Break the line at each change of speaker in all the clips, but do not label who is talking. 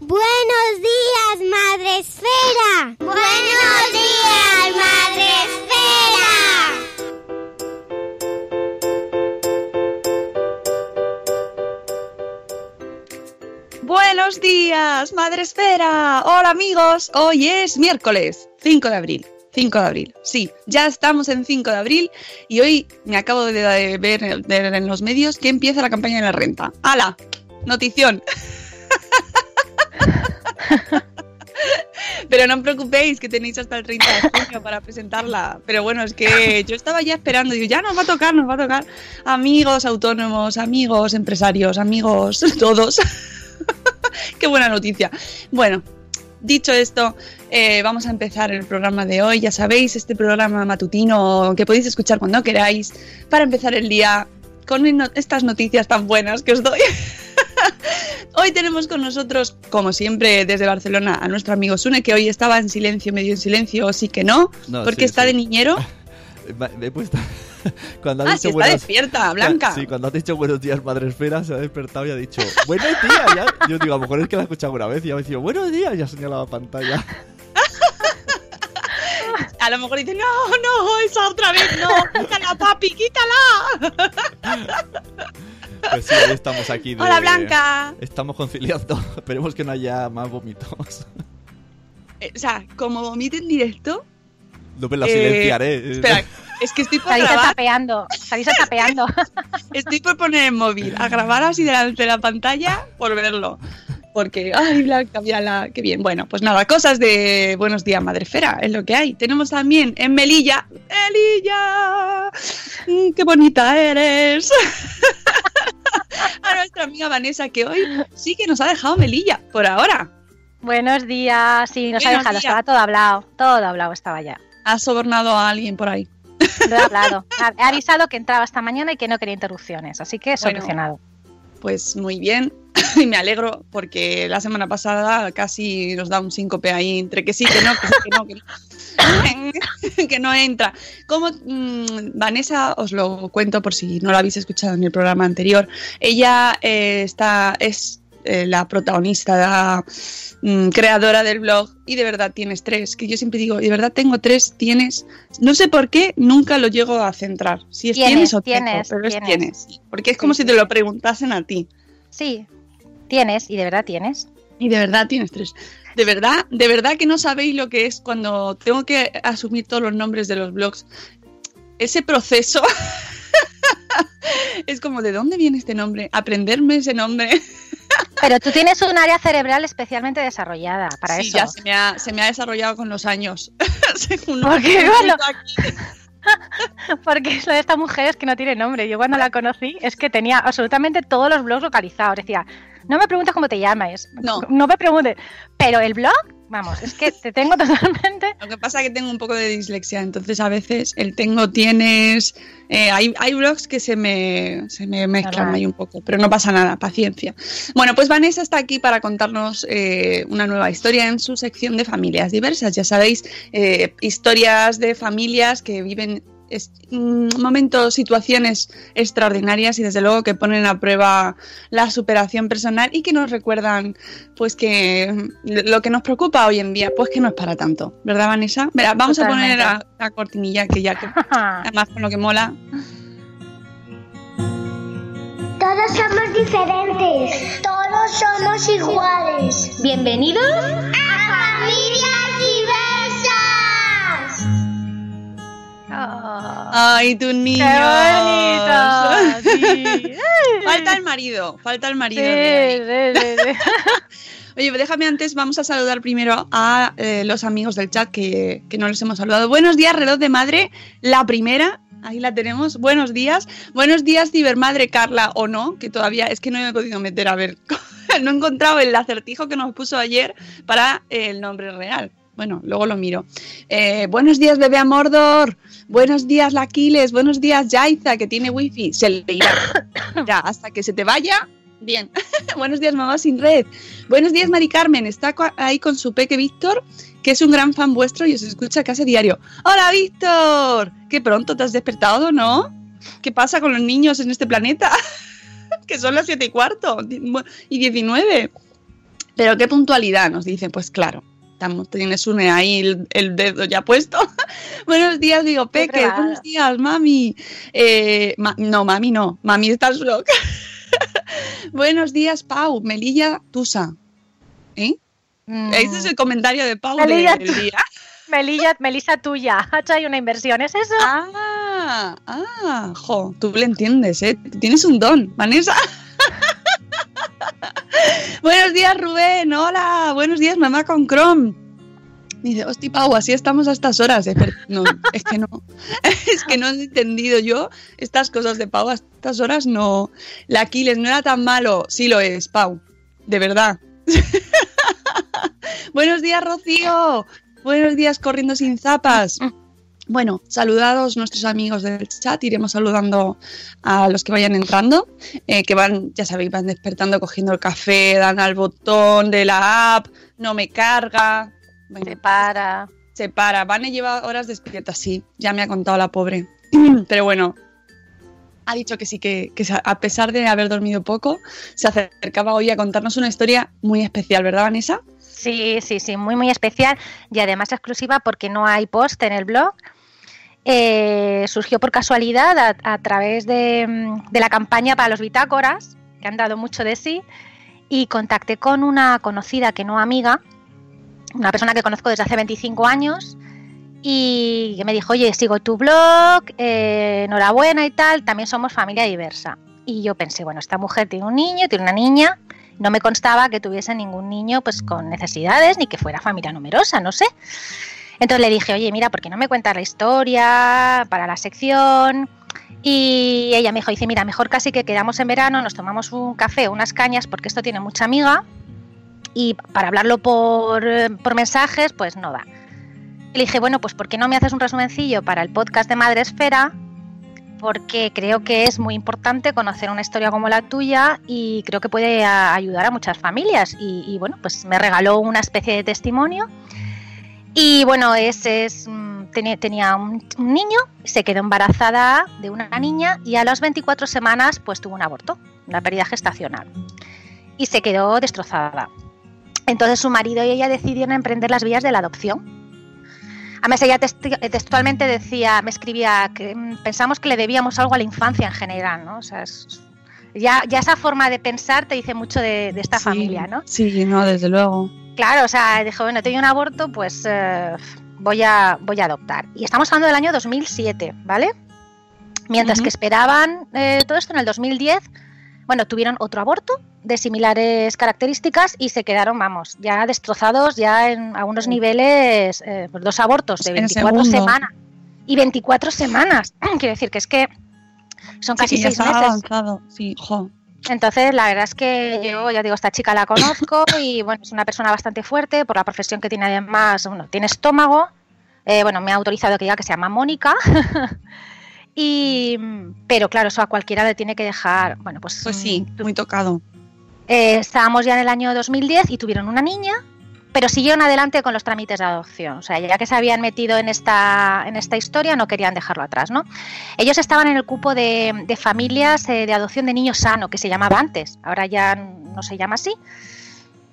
Buenos días, Madre Esfera. Buenos días, Madre Esfera.
Buenos días, Madre Esfera. Hola amigos, hoy es miércoles 5 de abril. 5 de abril, sí, ya estamos en 5 de abril y hoy me acabo de ver, ver en los medios que empieza la campaña de la renta. ¡Hala! Notición. Pero no os preocupéis que tenéis hasta el 30 de junio para presentarla. Pero bueno, es que yo estaba ya esperando, digo, ya nos va a tocar, nos va a tocar. Amigos autónomos, amigos empresarios, amigos todos. Qué buena noticia. Bueno, dicho esto, eh, vamos a empezar el programa de hoy. Ya sabéis, este programa matutino que podéis escuchar cuando queráis para empezar el día con estas noticias tan buenas que os doy. Hoy tenemos con nosotros, como siempre, desde Barcelona, a nuestro amigo Sune, que hoy estaba en silencio, medio en silencio, o sí que no,
No,
porque
sí,
está
sí.
de niñero.
Me he puesto. Cuando has
Ah,
dicho
sí, está
buenos-
despierta, Blanca.
Sí, cuando has dicho buenos días, madre esfera, se ha despertado y ha dicho buenos días. Ya. Yo digo, a lo mejor es que la he escuchado una vez y ha dicho buenos días y ha señalado la pantalla.
A lo mejor dice, no, no, esa otra vez no, quítala, papi, quítala.
Pues sí, hoy estamos aquí. De...
Hola, Blanca.
Estamos conciliando. Esperemos que no haya más vómitos.
Eh, o sea, como vomite en directo.
No me la
eh,
silenciaré.
Espera, es que estoy por
Salís
grabar,
tapeando, salís tapeando.
estoy por poner el móvil a grabar así delante de la pantalla por verlo. Porque, ay, Blanca, mírala, qué bien. Bueno, pues nada, cosas de Buenos Días, Madrefera, es lo que hay. Tenemos también en Melilla, Melilla, mm, qué bonita eres. amiga Vanessa, que hoy sí que nos ha dejado Melilla, por ahora.
Buenos días, sí, nos ha dejado,
días.
estaba todo hablado, todo hablado estaba ya.
Ha sobornado a alguien por ahí.
Lo he hablado. He avisado que entraba esta mañana y que no quería interrupciones, así que
Bueno.
solucionado.
Pues muy bien, y me alegro porque la semana pasada casi nos da un síncope ahí entre que sí, que no, que sí, que no, que no, que no entra. Como mm, Vanessa, os lo cuento por si no lo habéis escuchado en el programa anterior, ella eh, está, es eh, la protagonista, la mm, creadora del blog y de verdad tienes tres, que yo siempre digo, de verdad tengo tres, tienes, no sé por qué, nunca lo llego a centrar, si es tienes,
Tienes,
o tengo,
tienes,
pero es
tienes.
porque es como
Sí,
si te lo preguntasen a ti.
Sí, tienes, y de verdad tienes.
Y de verdad tienes tres. De verdad, de verdad que no sabéis lo que es cuando tengo que asumir todos los nombres de los blogs. Ese proceso es como, ¿de dónde viene este nombre? Aprenderme ese nombre.
Pero tú tienes un área cerebral especialmente desarrollada para
sí,
eso.
ya se me, ha, se me ha desarrollado con los años. Según
Porque, bueno. Porque es lo de esta mujer es que no tiene nombre. Yo cuando la conocí es que tenía absolutamente todos los blogs localizados. Decía, no me preguntes cómo te llamas.
No.
No me preguntes. Pero el blog Vamos, es que te tengo totalmente.
Lo que pasa es que tengo un poco de dislexia, entonces a veces el tengo, tienes. eh, hay, hay blogs que se me, se me mezclan
Normal.
ahí un poco, pero no pasa nada, paciencia. Bueno, pues Vanessa está aquí para contarnos eh, una nueva historia en su sección de familias diversas. Ya sabéis, eh, historias de familias que viven es- mm, momentos, situaciones extraordinarias y desde luego que ponen a prueba la superación personal y que nos recuerdan pues que lo que nos preocupa hoy en día pues que no es para tanto, ¿verdad Vanessa? Verá, vamos a poner la, la cortinilla que ya que además con lo que mola.
Todos somos diferentes. Todos somos iguales. Bienvenidos a Familias
Ay, tus
¡Qué
niños.
bonito! Sí.
falta el marido, falta el marido.
sí.
Oye, déjame antes, vamos a saludar primero a eh, los amigos del chat que, que no les hemos saludado. Buenos días, reloj de madre, la primera. Ahí la tenemos. Buenos días. Buenos días, cibermadre Carla, o no, que todavía es que no me he podido meter a ver. no he encontrado el acertijo que nos puso ayer para el nombre real. Bueno, luego lo miro. Eh, buenos días, bebé Mordor. Buenos días, Laquiles. Buenos días, Yaiza, que tiene wifi. Se le irá. Ya, hasta que se te vaya. Bien. buenos días, mamá sin red. Buenos días, Mari Carmen. Está ahí con su peque Víctor, que es un gran fan vuestro y os escucha casi diario. ¡Hola, Víctor! Qué pronto te has despertado, ¿no? ¿Qué pasa con los niños en este planeta? que son las siete y cuarto y 19. Pero qué puntualidad, nos dice. Pues claro, estamos, tienes un ahí el, el dedo ya puesto. buenos días, digo, Peque. Buenos días, mami. Eh, ma- no, mami no. Mami estás loca. buenos días, Pau. Melilla Tusa. ¿Eh?
Mm,
Ese es el comentario de Pau
Melilla
del día.
Melilla, Melissa tuya, ha hecho una inversión, ¿es eso?
Ah, ah, jo, tú le entiendes, ¿eh? Tienes un don, Vanessa. Buenos días, Rubén. Hola. Buenos días, mamá con Chrome. Dice, hostia, Pau, así estamos a estas horas. Eh, pero no, es que no. Es que no he entendido yo estas cosas de Pau a estas horas. No. La Aquiles no era tan malo. Sí lo es, Pau. De verdad. Buenos días, Rocío. Buenos días, corriendo sin zapas. Bueno, saludados nuestros amigos del chat, iremos saludando a los que vayan entrando, eh, que van, ya sabéis, van despertando, cogiendo el café, dan al botón de la app, no me carga. Bueno,
Se para.
se para. Vane lleva horas despierta, sí, ya me ha contado la pobre. Pero bueno, ha dicho que sí, que, que a pesar de haber dormido poco, se acercaba hoy a contarnos una historia muy especial, ¿verdad, Vanessa?
Sí, sí, sí, muy, muy especial y además exclusiva porque no hay post en el blog. Eh, surgió por casualidad a, través de, mm, de la campaña para los bitácoras, que han dado mucho de sí, y contacté con una conocida que no amiga, una persona que conozco desde hace 25 años, y que me dijo, oye, sigo tu blog, eh, enhorabuena y tal, también somos familia diversa. Y yo pensé, bueno, esta mujer tiene un niño, tiene una niña, no me constaba que tuviese ningún niño pues con necesidades ni que fuera familia numerosa, no sé. Entonces le dije, oye, mira, ¿por qué no me cuentas la historia para la sección? Y ella me dijo, dice, mira, mejor casi que quedamos en verano, nos tomamos un café, unas cañas, porque esto tiene mucha amiga. Y para hablarlo por, por mensajes, pues no da. Le dije, bueno, pues ¿por qué no me haces un resumencillo para el podcast de Madre Esfera? Porque creo que es muy importante conocer una historia como la tuya y creo que puede ayudar a muchas familias. Y, y, bueno, pues me regaló una especie de testimonio. Y bueno, ese es, mm, tenía, un, niño, se quedó embarazada de una niña y a las 24 semanas pues tuvo un aborto, una pérdida gestacional. Y se quedó destrozada. Entonces su marido y ella decidieron emprender las vías de la adopción. Además, ella textualmente decía, me escribía que mm, pensamos que le debíamos algo a la infancia en general, ¿no? O sea, es- ya, ya esa forma de pensar te dice mucho de, de esta
Sí,
familia, ¿no?
Sí, no, desde luego.
Claro, o sea, dijo, bueno, tengo un aborto, pues eh, voy, a, voy a adoptar. Y estamos hablando del año 2007, ¿vale? Mientras que esperaban eh, todo esto en el 2010, bueno, tuvieron otro aborto de similares características y se quedaron, vamos, ya destrozados, ya en a unos niveles, eh, pues dos abortos de
En el
24
segundo.
semanas. Y 24 semanas, quiero decir que es que son casi
Sí,
seis meses.
avanzado. Sí, jo.
Entonces, la verdad es que yo, ya digo, esta chica la conozco y bueno, es una persona bastante fuerte por la profesión que tiene además, bueno, tiene estómago. Eh, bueno, me ha autorizado que diga que se llama Mónica. y, pero claro, eso a cualquiera le tiene que dejar, bueno, pues...
Pues sí, muy tocado.
Eh, estábamos ya en el año 2010 y tuvieron una niña pero siguieron adelante con los trámites de adopción. O sea, ya que se habían metido en esta, en esta historia, no querían dejarlo atrás, ¿no? Ellos estaban en el cupo de, familias eh, de adopción de niños sano, que se llamaba antes, ahora ya no se llama así.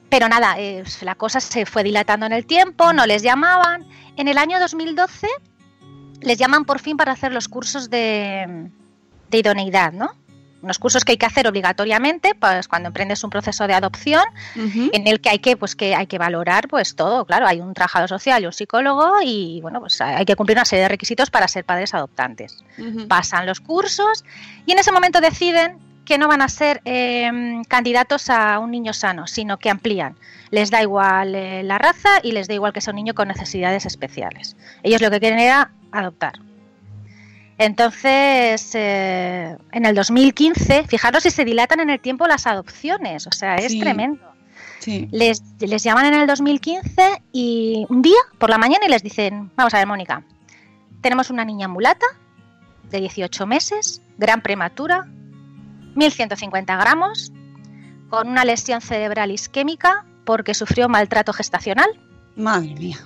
Pero nada, eh, la cosa se fue dilatando en el tiempo, no les llamaban. En el año 2012 les llaman por fin para hacer los cursos de, de idoneidad, ¿no? Unos cursos que hay que hacer obligatoriamente pues cuando emprendes un proceso de adopción en el que hay que pues que hay que valorar pues todo claro hay un trabajador social y un psicólogo y bueno pues hay que cumplir una serie de requisitos para ser padres adoptantes pasan los cursos y en ese momento deciden que no van a ser em, candidatos a un niño sano, sino que amplían. Les da igual eh, la raza y les da igual que sea un niño con necesidades especiales. Ellos lo que quieren era adoptar. Entonces, eh, en el 2015, fijaros si se dilatan en el tiempo las adopciones, o sea, es tremendo. Les, les llaman en el 2015 y un día por la mañana y les dicen, vamos a ver, Mónica, tenemos una niña mulata de 18 meses, gran prematura, 1150 gramos, con una lesión cerebral isquémica porque sufrió maltrato gestacional.
Madre mía.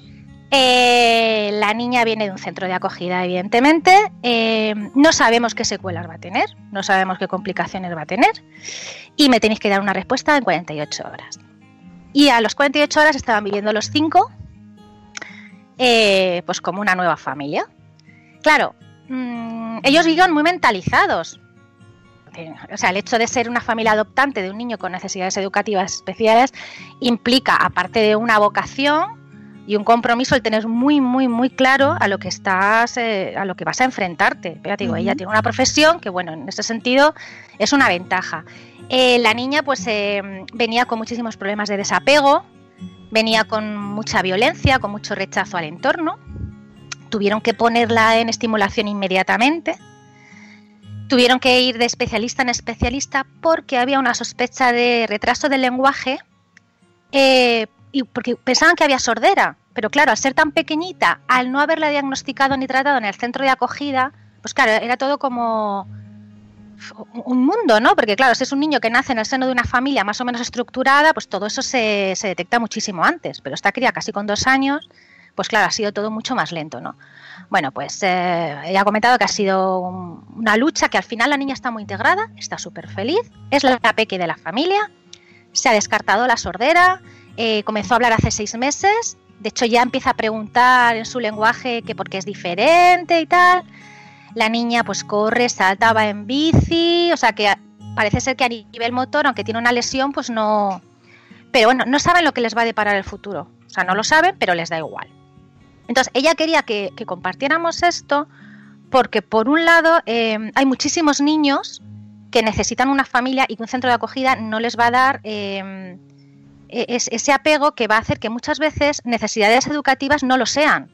Eh, la niña viene de un centro de acogida, evidentemente. Eh, no sabemos qué secuelas va a tener, no sabemos qué complicaciones va a tener. Y me tenéis que dar una respuesta en 48 horas. Y a los 48 horas estaban viviendo los cinco, eh, pues como una nueva familia. Claro, mm, ellos vivían muy mentalizados. O sea, el hecho de ser una familia adoptante de un niño con necesidades educativas especiales implica, aparte de una vocación, y un compromiso el tener muy, muy, muy claro a lo que estás, eh, a lo que vas a enfrentarte. Pero digo, ella tiene una profesión que, bueno, en ese sentido es una ventaja. Eh, la niña, pues, eh, venía con muchísimos problemas de desapego, venía con mucha violencia, con mucho rechazo al entorno. Tuvieron que ponerla en estimulación inmediatamente. Tuvieron que ir de especialista en especialista porque había una sospecha de retraso del lenguaje y porque pensaban que había sordera, pero claro, al ser tan pequeñita, al no haberla diagnosticado ni tratado en el centro de acogida, pues claro, era todo como un mundo, ¿no? Porque claro, si es un niño que nace en el seno de una familia más o menos estructurada, pues todo eso se, se detecta muchísimo antes, pero esta cría casi con dos años, pues claro, ha sido todo mucho más lento, ¿no? Bueno, pues eh, ella comentado que ha sido una lucha, que al final la niña está muy integrada, está súper feliz, es la peque de la familia, se ha descartado la sordera, eh, comenzó a hablar hace seis meses, de hecho ya empieza a preguntar en su lenguaje que por qué es diferente y tal. La niña pues corre, salta, va en bici, o sea que parece ser que a nivel motor, aunque tiene una lesión, pues no... Pero bueno, no saben lo que les va a deparar el futuro. O sea, no lo saben, pero les da igual. Entonces, ella quería que, compartiéramos esto porque, por un lado, eh, hay muchísimos niños que necesitan una familia y que un centro de acogida no les va a dar eh, e-, es ese apego que va a hacer que muchas veces necesidades educativas no lo sean.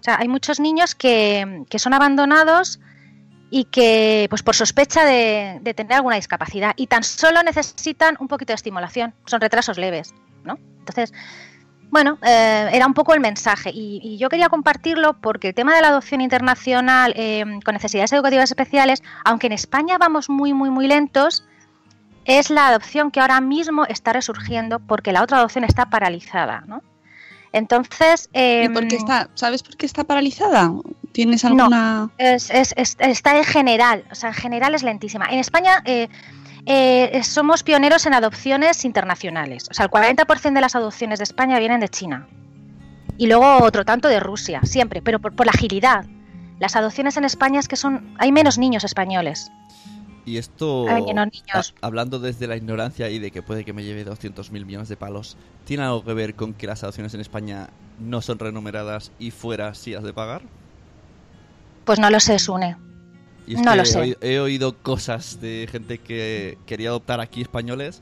O sea, hay muchos niños que, son abandonados y que, pues por sospecha de, tener alguna discapacidad, y tan solo necesitan un poquito de estimulación, son retrasos leves, ¿no? Entonces, bueno, eh, era un poco el mensaje y, yo quería compartirlo porque el tema de la adopción internacional eh, con necesidades educativas especiales, aunque en España vamos muy, muy, muy lentos, es la adopción que ahora mismo está resurgiendo porque la otra adopción está paralizada, ¿no? Entonces...
¿Y por qué em, está, ¿Sabes por qué está paralizada? ¿Tienes alguna...?
No, es, está en general, o sea, en general es lentísima. En España eh, eh, somos pioneros en adopciones internacionales. O sea, el 40% de las adopciones de España vienen de China. Y luego otro tanto de Rusia, siempre, pero por, por la agilidad. Las adopciones en España es que son... Hay menos niños españoles.
Y esto, hablando desde la ignorancia y de que puede que me lleve 200 mil millones de palos, ¿tiene algo que ver con que las adopciones en España no son renumeradas y fuera sí has de pagar?
Pues no lo sé, Sune. no lo sé.
He, oído cosas de gente que quería adoptar aquí españoles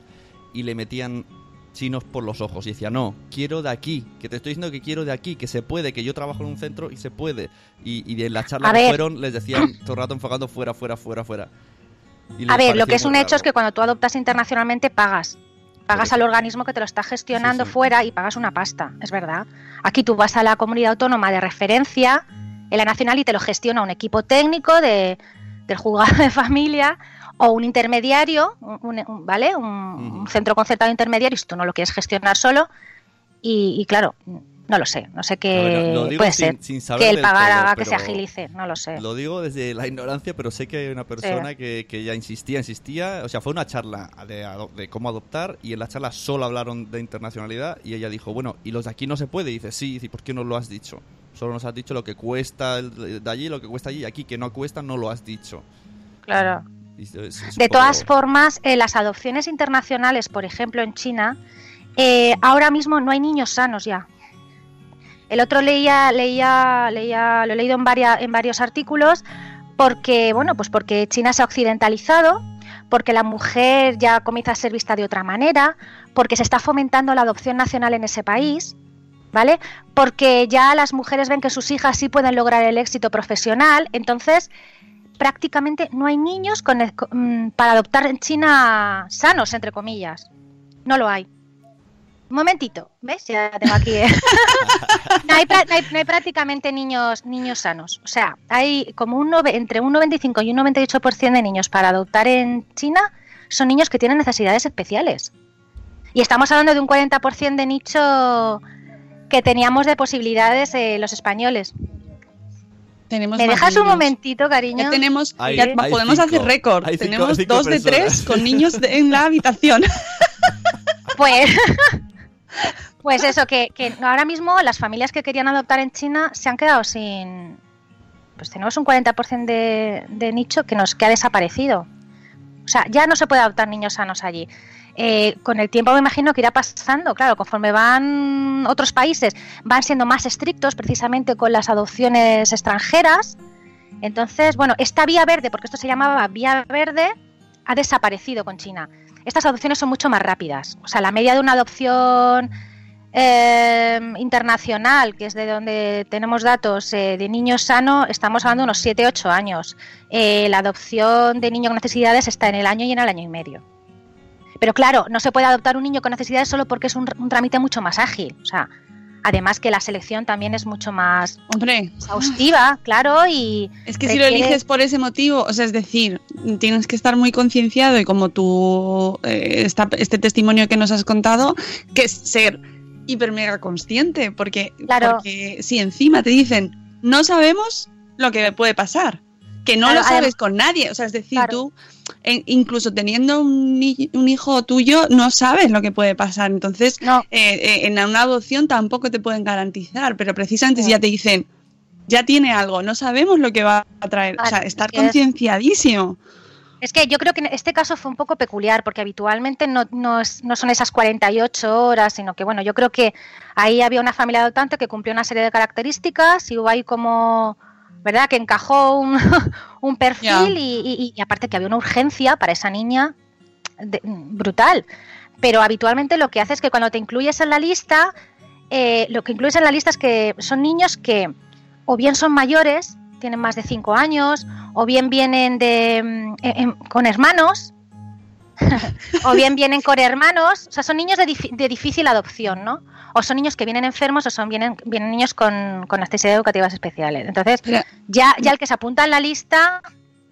y le metían chinos por los ojos y decía, no, quiero de aquí, que te estoy diciendo que quiero de aquí, que se puede, que yo trabajo en un centro y se puede. Y, y en la charla que fueron les decían todo el rato enfocando fuera, fuera, fuera, fuera.
A ver, lo que es un hecho
raro.
es que cuando tú adoptas internacionalmente pagas. Pagas al organismo que te lo está gestionando
Sí, sí.
fuera y pagas una pasta, es verdad. Aquí tú vas a la comunidad autónoma de referencia, en la nacional, y te lo gestiona un equipo técnico de, del juzgado de familia o un intermediario, un- un- ¿vale? Un, centro concertado intermediario, si tú no lo quieres gestionar solo. Y, y claro, no lo sé, no sé qué
digo
puede
sin-
ser.
sin
que el pagar
todo,
haga que se agilice, no lo sé.
Lo digo desde la ignorancia, pero sé que hay una persona que, que ya insistía, insistía. O sea, fue una charla de, cómo adoptar y en la charla solo hablaron de internacionalidad y ella dijo, bueno, ¿y los de aquí no se puede? Y dice, sí, ¿y por qué no lo has dicho? Solo nos has dicho lo que cuesta de allí, lo que cuesta allí, y aquí que no cuesta no lo has dicho.
Claro.
Es- es
De
poco-
todas formas, eh, las adopciones internacionales, por ejemplo, en China, eh, ahora mismo no hay niños sanos ya. El otro leía, leía, leía, lo he leído en, varia- en varios artículos, porque, bueno, pues porque China se ha occidentalizado, porque la mujer ya comienza a ser vista de otra manera, porque se está fomentando la adopción nacional en ese país, ¿vale? Porque ya las mujeres ven que sus hijas sí pueden lograr el éxito profesional, entonces prácticamente no hay niños con para adoptar en China sanos, entre comillas. No lo hay. Un momentito, ¿ves? Ya tengo aquí. ¿eh? no, hay, pra- no hay- no hay prácticamente niños niños sanos. O sea, hay como un nove- entre un 95 y un 98% de niños para adoptar en China son niños que tienen necesidades especiales. Y estamos hablando de un 40% de nicho que teníamos de posibilidades eh, los españoles.
Tenemos
¿Me dejas un momentito, cariño?
Ya tenemos,
Hay-
ya
hay
podemos
cinco,
hacer récord.
cinco-
tenemos
cinco
dos de tres con niños de- en la habitación.
Pues, pues eso, que, ahora mismo las familias que querían adoptar en China se han quedado sin... Pues tenemos un 40% de, de nicho que nos que ha desaparecido. O sea, ya no se puede adoptar niños sanos allí. Eh, con el tiempo me imagino que irá pasando, claro, conforme van otros países, van siendo más estrictos precisamente con las adopciones extranjeras. Entonces, bueno, esta vía verde, porque esto se llamaba vía verde, ha desaparecido con China. Estas adopciones son mucho más rápidas. O sea, la media de una adopción eh, internacional, que es de donde tenemos datos eh, de niños sano, estamos hablando de unos 7-8 años. Eh, la adopción de niños con necesidades está en el año y en el año y medio. Pero claro, no se puede adoptar un niño con necesidades solo porque es un, trámite mucho más ágil. Además que la selección también es mucho más
Hombre,
exhaustiva, claro, y
es que si lo eliges por ese motivo, o sea, es decir, tienes que estar muy concienciado y como tú, eh, esta- este testimonio que nos has contado, que es ser hiper mega consciente, porque,
Claro.
porque si encima te dicen, no sabemos lo que puede pasar, que no
Claro,
lo sabes con nadie, o sea, es decir,
Claro.
tú, en- incluso teniendo un, un hijo tuyo, no sabes lo que puede pasar, entonces
no,
eh, eh, en una adopción tampoco te pueden garantizar, pero precisamente si ya te dicen, ya tiene algo, no sabemos lo que va a traer, o sea, estar
es-
concienciadísimo.
Es que yo creo que en este caso fue un poco peculiar, porque habitualmente no, no, es- no son esas 48 horas, sino que, bueno, yo creo que ahí había una familia adoptante que cumplió una serie de características y hubo ahí como, ¿verdad?, que encajó un, un perfil y, y- y aparte que había una urgencia para esa niña de- brutal. Pero habitualmente lo que hace es que cuando te incluyes en la lista, eh, lo que incluyes en la lista es que son niños que o bien son mayores, tienen más de 5 años, o bien vienen de, mm, con hermanos, o bien vienen con hermanos, o sea, son niños de, de difícil adopción, ¿no? O son niños que vienen enfermos o son vienen, vienen niños con, con necesidades educativas especiales. Entonces, ya, ya el que se apunta en la lista,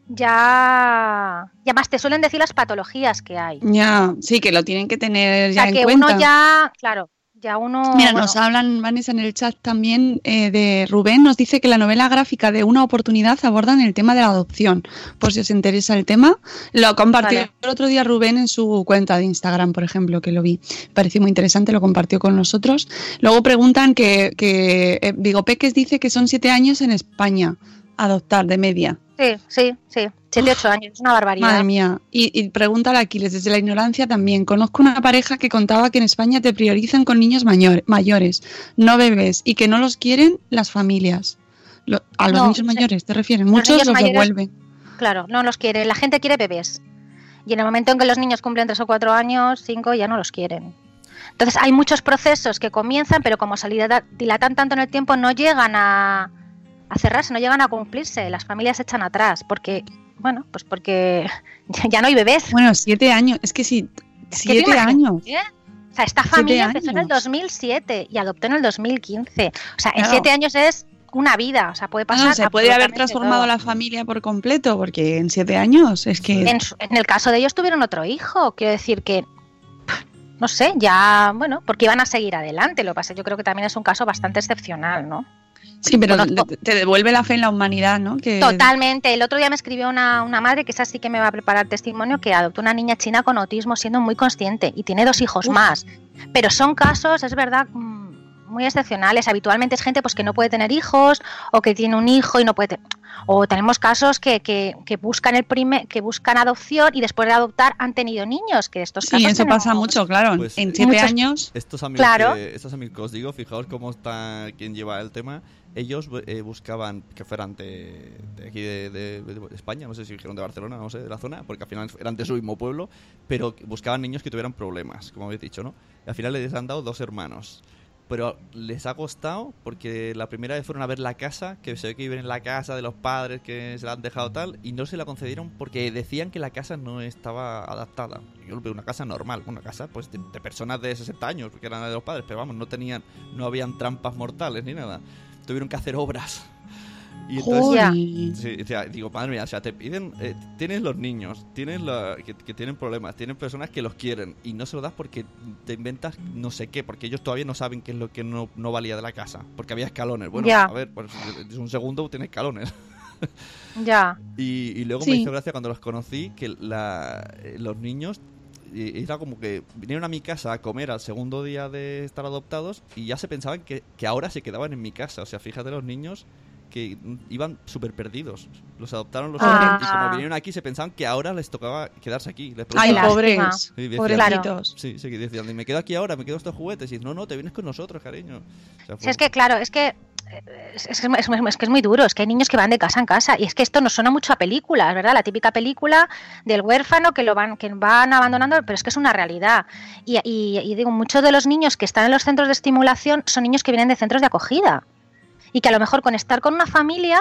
ya, ya más te suelen decir las patologías que hay.
Ya, sí, que lo tienen que tener
O
ya
sea,
en
que
cuenta.
uno ya, claro, ya uno...
Mira,
bueno,
nos hablan, Vanessa, en el chat también eh, de Rubén, nos dice que la novela gráfica de Una oportunidad abordan el tema de la adopción. Por si os interesa el tema, lo compartió
Vale.
el otro día Rubén en su cuenta de Instagram, por ejemplo, que lo vi. Pareció muy interesante, lo compartió con nosotros. Luego preguntan que, que eh, Vigo Peques dice que son siete años en España adoptar de media.
Sí, sí, sí, 7, 8 años, es una barbaridad.
Madre mía. Y, y pregunta Aquiles, desde la ignorancia también. Conozco una pareja que contaba que en España te priorizan con niños mayor- mayores, no bebés, y que no los quieren las familias. Lo- a los
No,
niños mayores te refieren.
Los
Muchos los
mayores-
devuelven.
Claro, no los quiere. La gente quiere bebés. Y en el momento en que los niños cumplen 3 o 4 años, 5 ya no los quieren. Entonces hay muchos procesos que comienzan, pero como se dilata- dilatan tanto en el tiempo, no llegan a, a cerrarse, no llegan a cumplirse. Las familias se echan atrás porque bueno, pues porque ya no hay bebés.
Bueno, siete años, es que sí, siete años.
¿eh? O sea, esta familia empezó en el 2007 y adoptó en el 2015. O sea, en siete años es una vida, o sea, puede pasar.
se puede haber transformado la familia por completo, porque en siete años es que.
En, en, el caso de ellos tuvieron otro hijo, quiero decir que. No sé, ya, bueno, porque iban a seguir adelante. Lo que pasa, yo creo que también es un caso bastante excepcional, ¿no?
Sí, pero te devuelve la fe en la humanidad, ¿no?
Que... Totalmente. El otro día me escribió una, una, madre, que es así que me va a preparar testimonio, que adoptó una niña china con autismo siendo muy consciente y tiene dos hijos más. Pero son casos, es verdad, mm, muy excepcionales. Habitualmente es gente pues que no puede tener hijos o que tiene un hijo y no puede o tenemos casos que, que, que buscan el primer, que buscan adopción y después de adoptar han tenido niños, que estos casos
Sí, eso pasa mucho, claro. Pues, en siete años.
Estos amigos, claro. que, estos amigos que os digo, fijaos cómo está quien lleva el tema. Ellos eh, buscaban que fueran de, de aquí de, de, España, no sé si dijeron de Barcelona, no sé, de la zona, porque al final eran de su mismo pueblo, pero buscaban niños que tuvieran problemas, como habéis dicho, ¿no? Y al final les han dado dos hermanos pero les ha costado porque la primera vez fueron a ver la casa, que se ve que viven en la casa de los padres que se la han dejado tal, y no se la concedieron porque decían que la casa no estaba adaptada. Yo lo veo una casa normal, una casa pues de, personas de 60 años, que eran de los padres, pero vamos, no tenían, no habían trampas mortales ni nada. Tuvieron que hacer obras y entonces, digo, madre mía, o sea, te piden, eh, tienes los niños, tienes la, que, tienen problemas, tienen personas que los quieren y no se lo das porque te inventas no sé qué, porque ellos todavía no saben qué es lo que no, no valía de la casa, porque había escalones. Bueno, a ver, pues es un segundo tiene escalones.
ya.
Y, y luego me hizo gracia cuando los conocí que la, los niños era como que vinieron a mi casa a comer al segundo día de estar adoptados y ya se pensaban que, que ahora se quedaban en mi casa. O sea, fíjate los niños que iban súper perdidos. Los adoptaron los ah. y como vinieron aquí se pensaban que ahora les tocaba quedarse aquí.
Ay, pobres. Sí,
Sí, sí, decían, me quedo aquí ahora, me quedo estos juguetes. Y no, no, te vienes con nosotros, cariño.
es que claro, es que es, es, es, que es muy duro, es que hay niños que van de casa en casa y es que esto nos suena mucho a películas, ¿verdad? La típica película del huérfano que lo van, que van abandonando, pero es que es una realidad. Y, y digo, muchos de los niños que están en los centros de estimulación son niños que vienen de centros de acogida y que a lo mejor con estar con una familia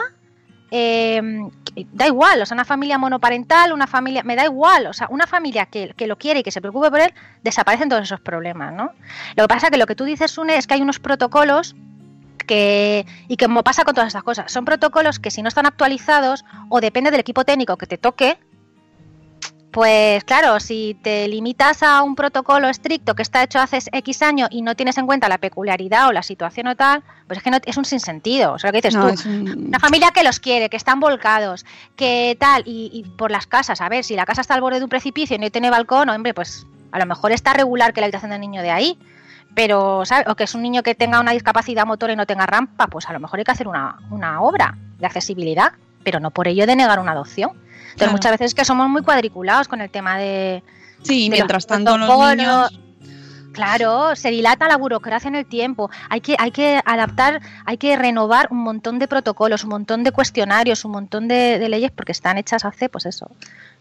eh, da igual, o sea, una familia monoparental, una familia, me da igual, o sea, una familia que, lo quiere y que se preocupe por él, desaparecen todos esos problemas, ¿no? Lo que pasa es que lo que tú dices, Une, es que hay unos protocolos que, y que como pasa con todas estas cosas, son protocolos que si no están actualizados o depende del equipo técnico que te toque, pues claro, si te limitas a un protocolo estricto que está hecho hace X años y no tienes en cuenta la peculiaridad o la situación o tal, pues es que no, es un sinsentido. O sea, que dices tú, una familia que los quiere, que están volcados, que tal, y, por las casas, a ver, si la casa está al borde de un precipicio y no tiene balcón, hombre, pues a lo mejor está regular que la habitación del niño de ahí, pero, ¿sabes? O que es un niño que tenga una discapacidad motora y no tenga rampa, pues a lo mejor hay que hacer una, una obra de accesibilidad, pero no por ello de negar una adopción. Entonces muchas veces es que somos muy cuadriculados con el tema de...
Sí, mientras tanto los niños...
Claro, se dilata la burocracia en el tiempo. Hay que, hay que adaptar, hay que renovar un montón de protocolos, un montón de cuestionarios, un montón de, leyes porque están hechas hace, pues eso.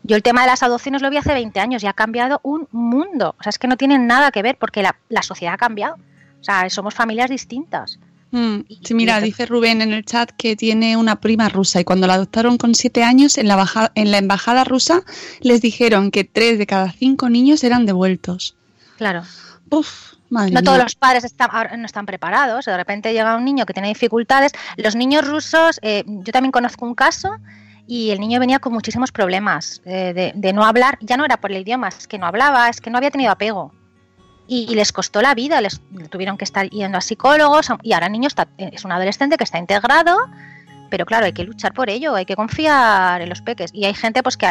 Yo el tema de las adopciones lo vi hace 20 años y ha cambiado un mundo. O sea, es que no tienen nada que ver porque la, la sociedad ha cambiado. O sea, somos familias distintas.
Mm, sí, mira, dice Rubén en el chat que tiene una prima rusa y cuando la adoptaron con siete años en la, en la embajada rusa les dijeron que tres de cada cinco niños eran devueltos.
Claro.
Uf, madre
no todos los padres están, no están preparados. De repente llega un niño que tiene dificultades. Los niños rusos, eh, yo también conozco un caso y el niño venía con muchísimos problemas eh, de, de no hablar. Ya no era por el idioma, es que no hablaba, es que no había tenido apego y, les costó la vida, les tuvieron que estar yendo a psicólogos y ahora el niño está, es un adolescente que está integrado, pero claro, hay que luchar por ello, hay que confiar en los peques. Y hay gente pues que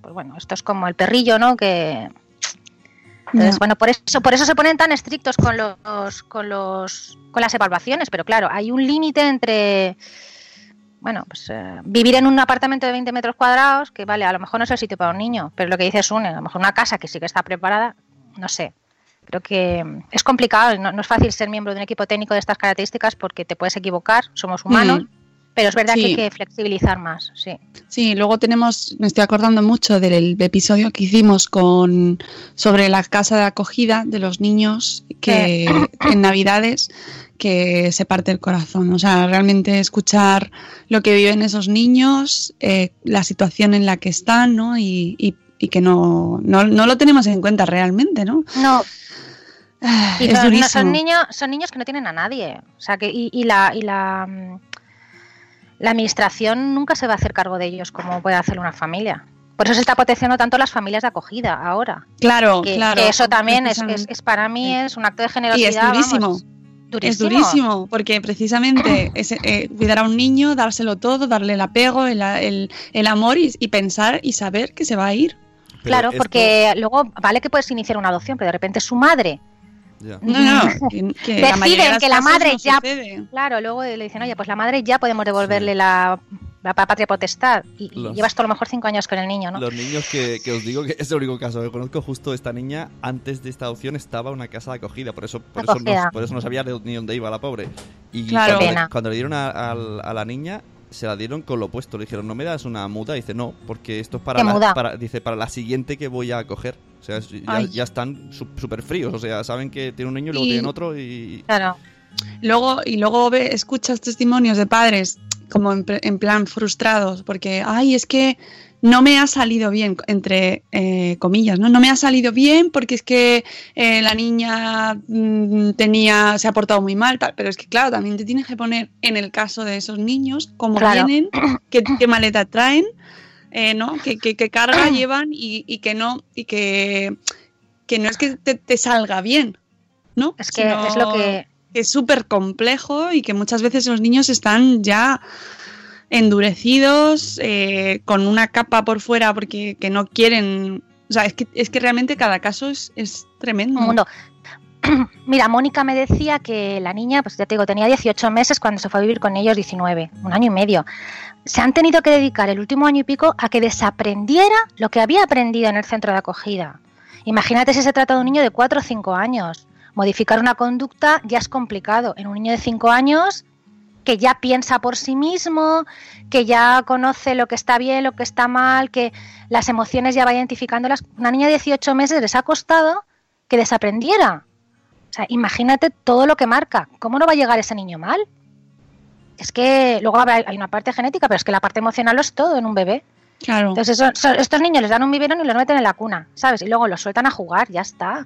pues bueno, esto es como el perrillo, ¿no? Que entonces, bueno, por eso por eso se ponen tan estrictos con los con los con las evaluaciones, pero claro, hay un límite entre bueno, pues eh, vivir en un apartamento de 20 metros cuadrados, que vale, a lo mejor no es el sitio para un niño, pero lo que dice es un, a lo mejor una casa que sí que está preparada, no sé, Creo que es complicado, no, es fácil ser miembro de un equipo técnico de estas características porque te puedes equivocar, somos humanos. Pero es verdad que hay que flexibilizar más, sí.
Sí, luego tenemos, me estoy acordando mucho del episodio que hicimos con sobre la casa de acogida de los niños que en Navidades que se parte el corazón. O sea, realmente escuchar lo que viven esos niños, eh, la situación en la que están, ¿no? Y, y, que no, no, no, lo tenemos en cuenta realmente, ¿no?
No. Ah, es son niños, son niños que no tienen a nadie. O sea que, y, y la, y la mm, la administración nunca se va a hacer cargo de ellos como puede hacer una familia. Por eso se está potenciando tanto las familias de acogida ahora.
Claro, claro.
eso también es, es, para mí es un acto de generosidad.
Y es durísimo. Es durísimo, porque precisamente es, eh, cuidar a un niño, dárselo todo, darle el apego, el, el, amor y, pensar y saber que se va a ir.
Claro, porque luego vale que puedes iniciar una adopción, pero de repente su madre
no, no,
que, deciden que la madre ya. Claro, luego le dicen, oye, pues la madre ya podemos devolverle la, la, patria potestad. Y, llevas todo lo mejor cinco años con el niño, ¿no?
Los niños que, os digo que es el único caso que conozco, justo esta niña, antes de esta adopción estaba en una casa de acogida, por eso, por eso, no, por eso no sabía ni dónde iba la pobre. Y
claro.
cuando, le dieron a, a la niña, se la dieron con lo opuesto. Le dijeron, ¿no me das una muda? dice, no, porque esto es para la, para, dice, para la siguiente que voy a coger. O sea, ya, están súper fríos. O sea, saben que tiene un niño y luego tienen otro y...
Claro.
Luego, y luego ve, escuchas testimonios de padres como en, en plan frustrados porque, ay, es que no me ha salido bien, entre eh, comillas, ¿no? No me ha salido bien porque es que eh, la niña mm, tenía, se ha portado muy mal, pero es que claro, también te tienes que poner en el caso de esos niños, cómo vienen, qué, maleta traen, eh, ¿no? Qué, carga llevan y, que no, y que, que no es que te, salga bien, ¿no?
Es que es lo que...
Es súper complejo y que muchas veces los niños están ya endurecidos, eh, con una capa por fuera porque que no quieren. O sea, es que, es que realmente cada caso es, es tremendo.
Mira, Mónica me decía que la niña, pues ya te digo, tenía 18 meses cuando se fue a vivir con ellos 19, un año y medio. Se han tenido que dedicar el último año y pico a que desaprendiera lo que había aprendido en el centro de acogida. Imagínate si se trata de un niño de 4 o 5 años. Modificar una conducta ya es complicado. En un niño de 5 años que ya piensa por sí mismo, que ya conoce lo que está bien, lo que está mal, que las emociones ya va identificándolas. Una niña de 18 meses les ha costado que desaprendiera. O sea, imagínate todo lo que marca. ¿Cómo no va a llegar ese niño mal? Es que luego hay una parte genética, pero es que la parte emocional lo es todo en un bebé.
Claro.
Entonces, estos niños les dan un biberón y los meten en la cuna, ¿sabes? Y luego los sueltan a jugar, ya está.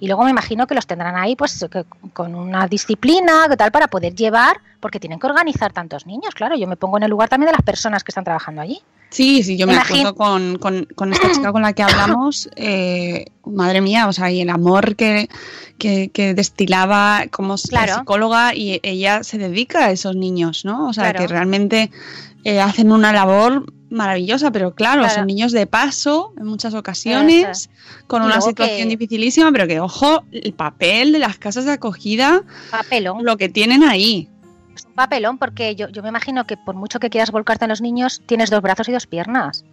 Y luego me imagino que los tendrán ahí pues con una disciplina, que tal, para poder llevar, porque tienen que organizar tantos niños, claro. Yo me pongo en el lugar también de las personas que están trabajando allí.
Sí, sí, yo me acuerdo con, con, esta chica con la que hablamos, eh, madre mía, o sea, y el amor que, que, destilaba como psicóloga y ella se dedica a esos niños, ¿no? O sea, que realmente eh, hacen una labor maravillosa, pero claro, son niños de paso en muchas ocasiones, con una situación dificilísima, pero que ojo, el papel de las casas de acogida,
papelón.
lo que tienen ahí.
Es un papelón porque yo, yo me imagino que por mucho que quieras volcarte en los niños, tienes dos brazos y dos piernas.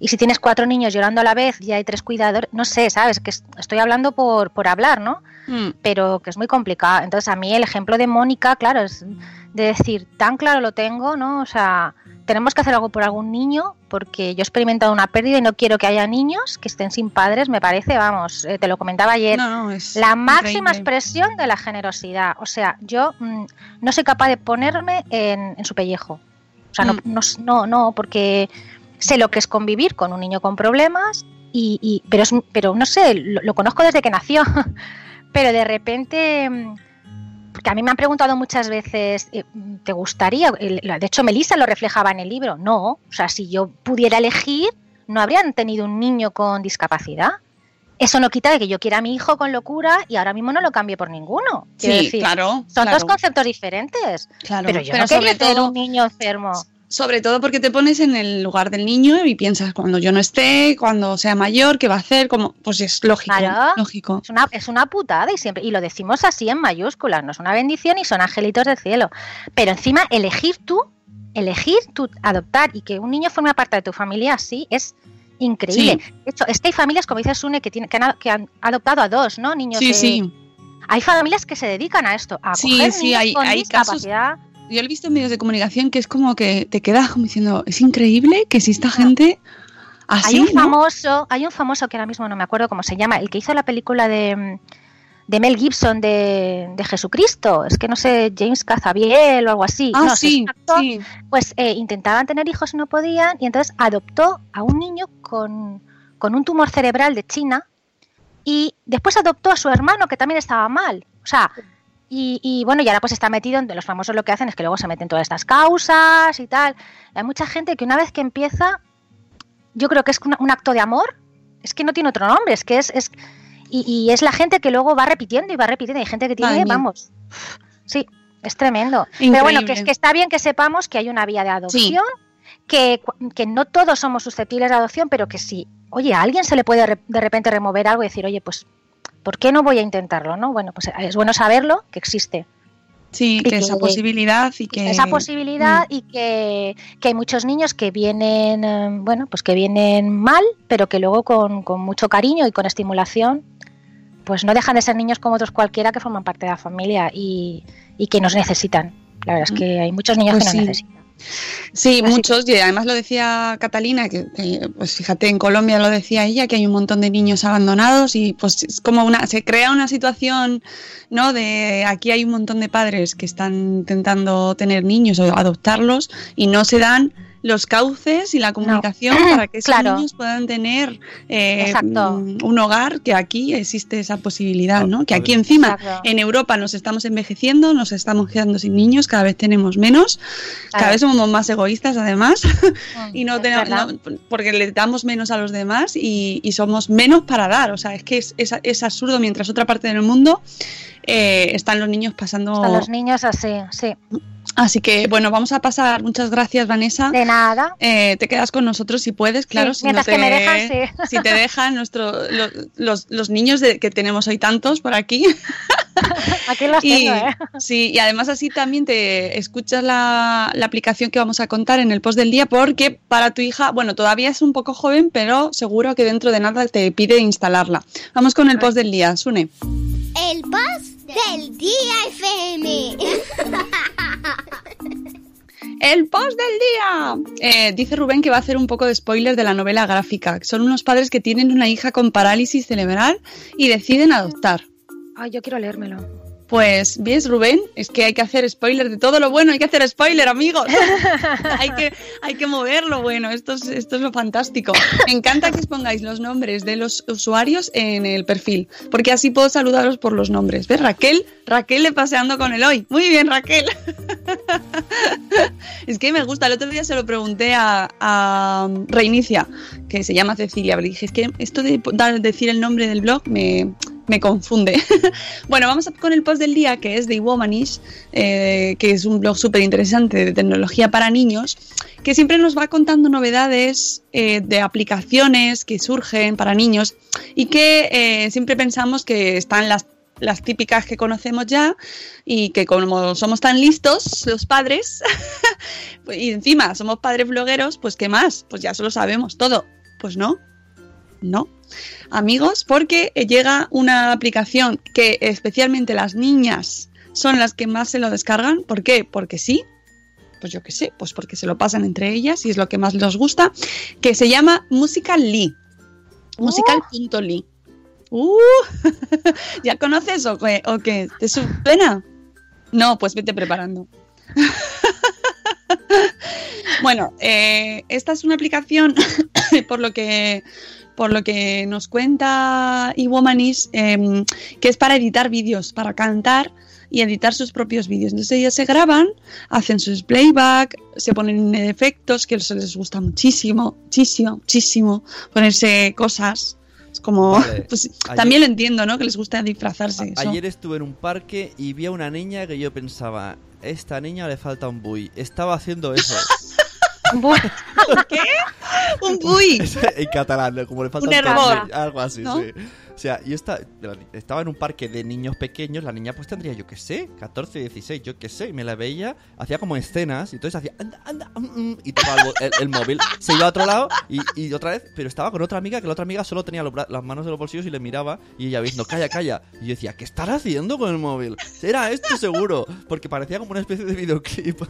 Y si tienes cuatro niños llorando a la vez y hay tres cuidadores, no sé, ¿sabes? Que estoy hablando por, por hablar, ¿no? Mm. Pero que es muy complicado. Entonces, a mí el ejemplo de Mónica, claro, es de decir, tan claro lo tengo, ¿no? O sea, tenemos que hacer algo por algún niño, porque yo he experimentado una pérdida y no quiero que haya niños que estén sin padres, me parece, vamos, eh, te lo comentaba ayer, la máxima expresión de la generosidad. O sea, yo mm, no soy capaz de ponerme en, su pellejo. O sea, no, mm. no, no, porque sé lo que es convivir con un niño con problemas, y, pero, pero no sé, lo conozco desde que nació, pero de repente mm, porque a mí me han preguntado muchas veces, eh, ¿te gustaría? De hecho, Melissa lo reflejaba en el libro. No, o sea, si yo pudiera elegir, no habrían tenido un niño con discapacidad. Eso no quita de que yo quiera a mi hijo con locura y ahora mismo no lo cambie por ninguno.
sí, claro.
Son dos conceptos diferentes. Claro, pero yo no quería tener un niño enfermo.
Sobre todo porque te pones en el lugar del niño y piensas cuando yo no esté, cuando sea mayor, qué va a hacer, como pues es lógico, lógico.
Es una, es una putada y siempre y lo decimos así en mayúsculas, no es una bendición y son angelitos del cielo. Pero encima elegir tú, elegir tú adoptar y que un niño forme parte de tu familia así es increíble. De hecho, es que hay familias, como dice Sune, que, tiene, que, han, adoptado a dos, ¿no? Niños
sí, sí.
Hay familias que se dedican a esto, a
sí, sí, hay, hay casos yo lo he visto en medios de comunicación que es como que te quedas como diciendo, es increíble que exista gente así.
hay un
¿no?
famoso, hay un famoso que ahora mismo no me acuerdo cómo se llama, el que hizo la película de, de Mel Gibson de, de Jesucristo, es que no sé, James Cazabiel o algo así.
Ah,
No,
sí,
actor,
sí.
Pues eh, intentaban tener hijos y no podían, y entonces adoptó a un niño con, con un tumor cerebral de China y después adoptó a su hermano que también estaba mal. O sea, y, y, bueno, y ahora pues está metido en los famosos lo que hacen es que luego se meten todas estas causas y tal. Hay mucha gente que una vez que empieza, yo creo que es una- un acto de amor, es que no tiene otro nombre, es que es, es y, y es la gente que luego va repitiendo y va repitiendo. Hay gente que tiene, vamos, sí, es tremendo. Pero bueno, que,
Increíble.
que está bien que sepamos que hay una vía de adopción, que, que no todos somos susceptibles de adopción, pero que si, oye, a alguien se le puede de repente remover algo y decir, oye, pues, ¿por qué no voy a intentarlo? no Bueno, pues es bueno saberlo que existe
Sí, que
que-
esa posibilidad y que...
esa posibilidad
Mm.
y que, que hay muchos niños que vienen, eh, bueno, pues que vienen mal, pero que luego con, con mucho cariño y con estimulación, pues no dejan de ser niños como otros cualquiera que forman parte de la familia y, y que nos necesitan. La verdad es que hay muchos niños
Pues
que nos
sí.
necesitan.
Sí,
Así
muchos, y además lo decía Catalina, que, que, pues fíjate, en Colombia lo decía ella, que hay un montón de niños abandonados y pues es como una, se crea una situación, ¿no? De aquí hay un montón de padres que están intentando tener niños o adoptarlos y no se dan los cauces y la comunicación para que esos
Claro.
niños puedan tener eh, mm, un hogar, que aquí existe esa posibilidad, ¿no? Que aquí encima,
Exacto.
en Europa nos estamos envejeciendo, nos estamos quedando sin niños, cada vez tenemos menos, cada vez somos más egoístas además y no tenemos no, porque le damos menos a los demás y, y somos menos para dar o sea es que es, es- es absurdo mientras otra parte del mundo eh, están los niños pasando
Están los niños así, sí.
Así que bueno vamos a pasar muchas gracias Vanessa
De nada.
Eh, te quedas con nosotros si puedes claro
Sí,
si no
mientras
te-
que me dejan, sí.
si te dejan nuestro lo- los, los niños de, que tenemos hoy tantos por aquí
Aquí los
y,
tengo, ¿eh?
Sí, y además así también te escuchas la, la aplicación que vamos a contar en el post del día porque para tu hija, bueno, todavía es un poco joven, pero seguro que dentro de nada te pide instalarla. Vamos con el post del día, Sune.
El post del día FM.
El post del día. Eh, dice Rubén que va a hacer un poco de spoiler de la novela gráfica. Son unos padres que tienen una hija con parálisis cerebral y deciden adoptar.
Ay, yo quiero leérmelo.
Pues, ¿ves, Rubén? Es que hay que hacer spoiler de todo lo bueno, hay que hacer spoiler, amigos. hay, que, hay que mover lo bueno, esto es, esto es lo fantástico. Me encanta que os pongáis los nombres de los usuarios en el perfil, porque así puedo saludaros por los nombres. ¿Ves, Raquel? Raquel le paseando con el hoy. Muy bien, Raquel. es que me gusta, el otro día se lo pregunté a, a Reinicia, que se llama Cecilia, pero dije, es que esto de dar- decir el nombre del blog me, me confunde. bueno, vamos con el post del día, que es de Womanish, eh, que es un blog súper interesante de tecnología para niños, que siempre nos va contando novedades eh, de aplicaciones que surgen para niños y que eh, siempre pensamos que están las las típicas que conocemos ya y que como somos tan listos los padres y encima somos padres blogueros, pues ¿qué más? Pues ya se lo sabemos todo. Pues no, no. Amigos, porque llega una aplicación que especialmente las niñas son las que más se lo descargan. ¿Por qué? Porque sí. Pues yo qué sé, pues porque se lo pasan entre ellas y es lo que más les gusta, que se llama Musical.ly. Musical.ly. Uh, ¿Ya conoces o qué? ¿O qué? ¿Te suena? No, pues vete preparando. bueno, eh, esta es una aplicación, por lo que por lo que nos cuenta Iwomanis, eh, que es para editar vídeos, para cantar y editar sus propios vídeos. Entonces ellas se graban, hacen sus playback, se ponen efectos que eso les gusta muchísimo, muchísimo, muchísimo, ponerse cosas. Es como,
Vale,
pues,
ayer-
también lo entiendo, ¿no? Que les gusta disfrazarse.
Ayer estuve en un parque y vi a una niña que yo pensaba, esta niña le falta un bui. Estaba haciendo eso.
¿Qué? Un bui.
en catalán, como le falta
Un
tilde, algo así,
¿No?
sí. O sea, yo esta- estaba en un parque de niños pequeños, la niña pues tendría, yo qué sé, 14, 16, yo qué sé, y me la veía, hacía como escenas, y entonces hacía, anda, anda, mm, mm, y tocaba el, móvil, se iba a otro lado, y, y otra vez, pero estaba con otra amiga, que la otra amiga solo tenía los las manos en los bolsillos y le miraba, y ella diciendo, calla, calla, y yo decía, ¿qué estará haciendo con el móvil? Era esto seguro, porque parecía como una especie de videoclip.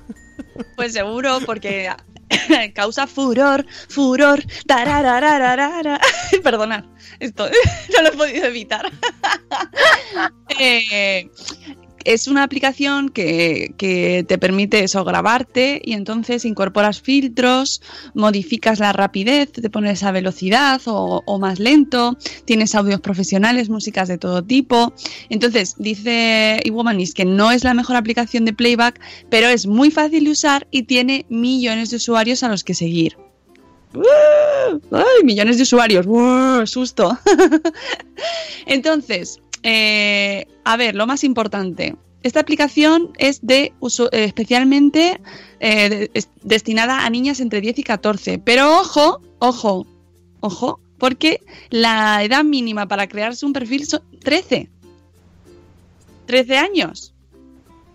Pues seguro, porque causa furor, furor, tarararararara. Perdonad, esto no lo he podido evitar. Eh, es una aplicación que, que te permite eso, grabarte y entonces incorporas filtros, modificas la rapidez, te pones a velocidad o, más lento, tienes audios profesionales, músicas de todo tipo. Entonces, dice Iwomanis que no es la mejor aplicación de playback, pero es muy fácil de usar y tiene millones de usuarios a los que seguir. ¡Ay, millones de usuarios! ¡Susto! Entonces, eh, a ver, lo más importante. Esta aplicación es de uso, eh, especialmente eh, de- es destinada a niñas entre 10 y 14. Pero ojo, ojo, ojo, porque la edad mínima para crearse un perfil son 13. 13 años.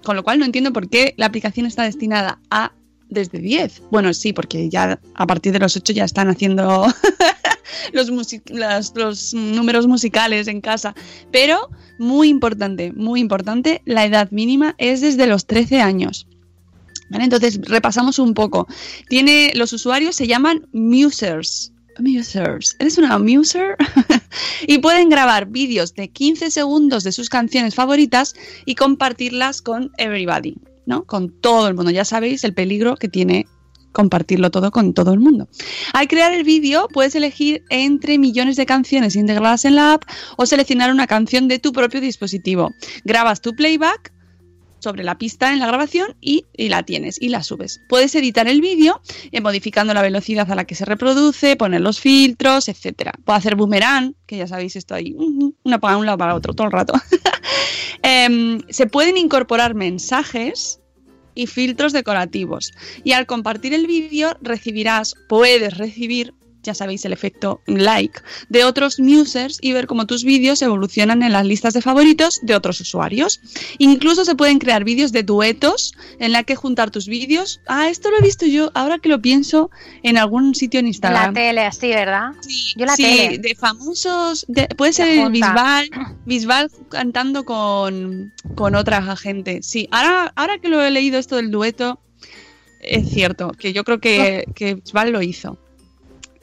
Con lo cual no entiendo por qué la aplicación está destinada a desde 10. Bueno, sí, porque ya a partir de los 8 ya están haciendo los, números musicales en casa. Pero muy importante, muy importante, la edad mínima es desde los 13 años. Entonces, repasamos un poco. Tiene, los usuarios se llaman musers. Musers. ¿Eres una muser? y pueden grabar vídeos de 15 segundos de sus canciones favoritas y compartirlas con everybody, ¿no? Con todo el mundo. Ya sabéis el peligro que tiene compartirlo todo con todo el mundo. Al crear el vídeo puedes elegir entre millones de canciones integradas en la app o seleccionar una canción de tu propio dispositivo. Grabas tu playback sobre la pista en la grabación y, la tienes y la subes. Puedes editar el vídeo eh, modificando la velocidad a la que se reproduce, poner los filtros, etcétera. Puedo hacer boomerang, que ya sabéis esto ahí, una para un lado para otro todo el rato. Em, se pueden incorporar mensajes y filtros decorativos. Y al compartir el vídeo recibirás, puedes recibir, ya sabéis el efecto like, de otros musers y ver cómo tus vídeos evolucionan en las listas de favoritos de otros usuarios. Incluso se pueden crear vídeos de duetos en la que juntar tus vídeos. Ah, esto lo he visto yo, ahora que lo pienso, en algún sitio en
La
Instagram.
tele, así, ¿verdad?
Sí,
Yo la
sí,
tele.
de famosos, de- puede
Se
ser. Bisbal, Bisbal cantando con, con otra gente. Sí, ahora, ahora que lo he leído esto del dueto, es cierto, que yo creo que, que Bisbal lo hizo.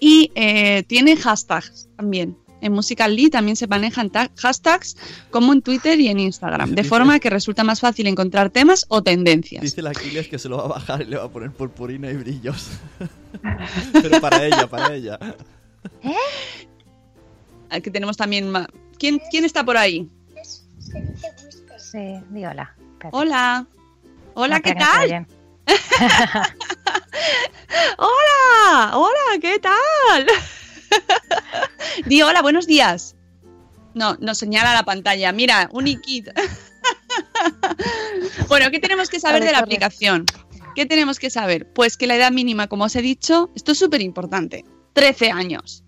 Y eh, tiene hashtags también. En Musical.ly también se manejan ta- hashtags como en Twitter y en Instagram, de forma que resulta más fácil encontrar temas o tendencias.
Dice la Aquiles que se lo va a bajar y le va a poner purpurina y brillos. Pero para ella, para ella.
Aquí tenemos también... ¿Quién, ¿Quién está por ahí?
Sí, di hola. Espérate.
Hola. Hola,
No,
¿qué
que
tal? Hola, hola, ¿qué tal? Di hola, buenos días. No, nos señala la pantalla. Mira, un Ikit. bueno, ¿qué tenemos que saber de la
corre.
aplicación? ¿Qué tenemos que saber? Pues que la edad mínima, como os he dicho, esto es súper importante. 13 años.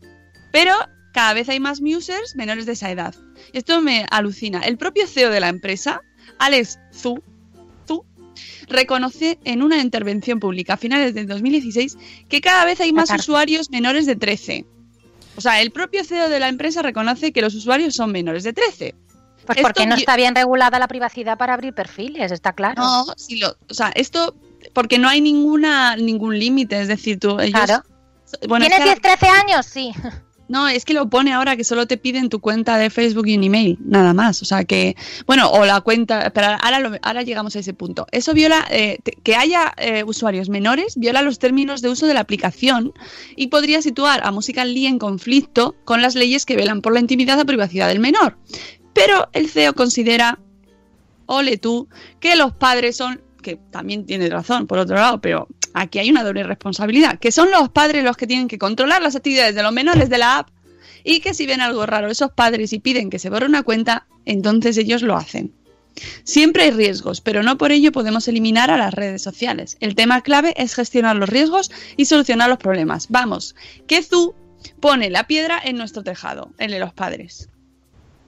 Pero cada vez hay más users menores de esa edad. Esto me alucina. El propio CEO de la empresa, Alex Zhu, reconoce en una intervención pública a finales del 2016 que cada vez hay más usuarios menores de 13. O sea, el propio CEO de la empresa reconoce que los usuarios son menores de 13.
Pues
Esto
porque no está bien regulada la privacidad para abrir perfiles, está claro.
No, si lo, o sea, esto porque no hay ninguna ningún límite, es decir, tú ellos
Claro.
bueno, es
¿Tienes
que-
10, 13 años? Sí.
No, es que lo pone ahora que solo te piden tu cuenta de Facebook y un email, nada más. O sea que, bueno, o la cuenta, pero ahora, ahora llegamos a ese punto. Eso viola, eh, que haya eh, usuarios menores, viola los términos de uso de la aplicación y podría situar a Musical.ly en conflicto con las leyes que velan por la intimidad o privacidad del menor. Pero el CEO considera, ole tú, que los padres son, que también tiene razón por otro lado, pero aquí hay una doble responsabilidad, que son los padres los que tienen que controlar las actividades de los menores de la app y que si ven algo raro esos padres y piden que se borre una cuenta, entonces ellos lo hacen. Siempre hay riesgos, pero no por ello podemos eliminar a las redes sociales. El tema clave es gestionar los riesgos y solucionar los problemas. Vamos, que Zu pone la piedra en nuestro tejado, el de los padres.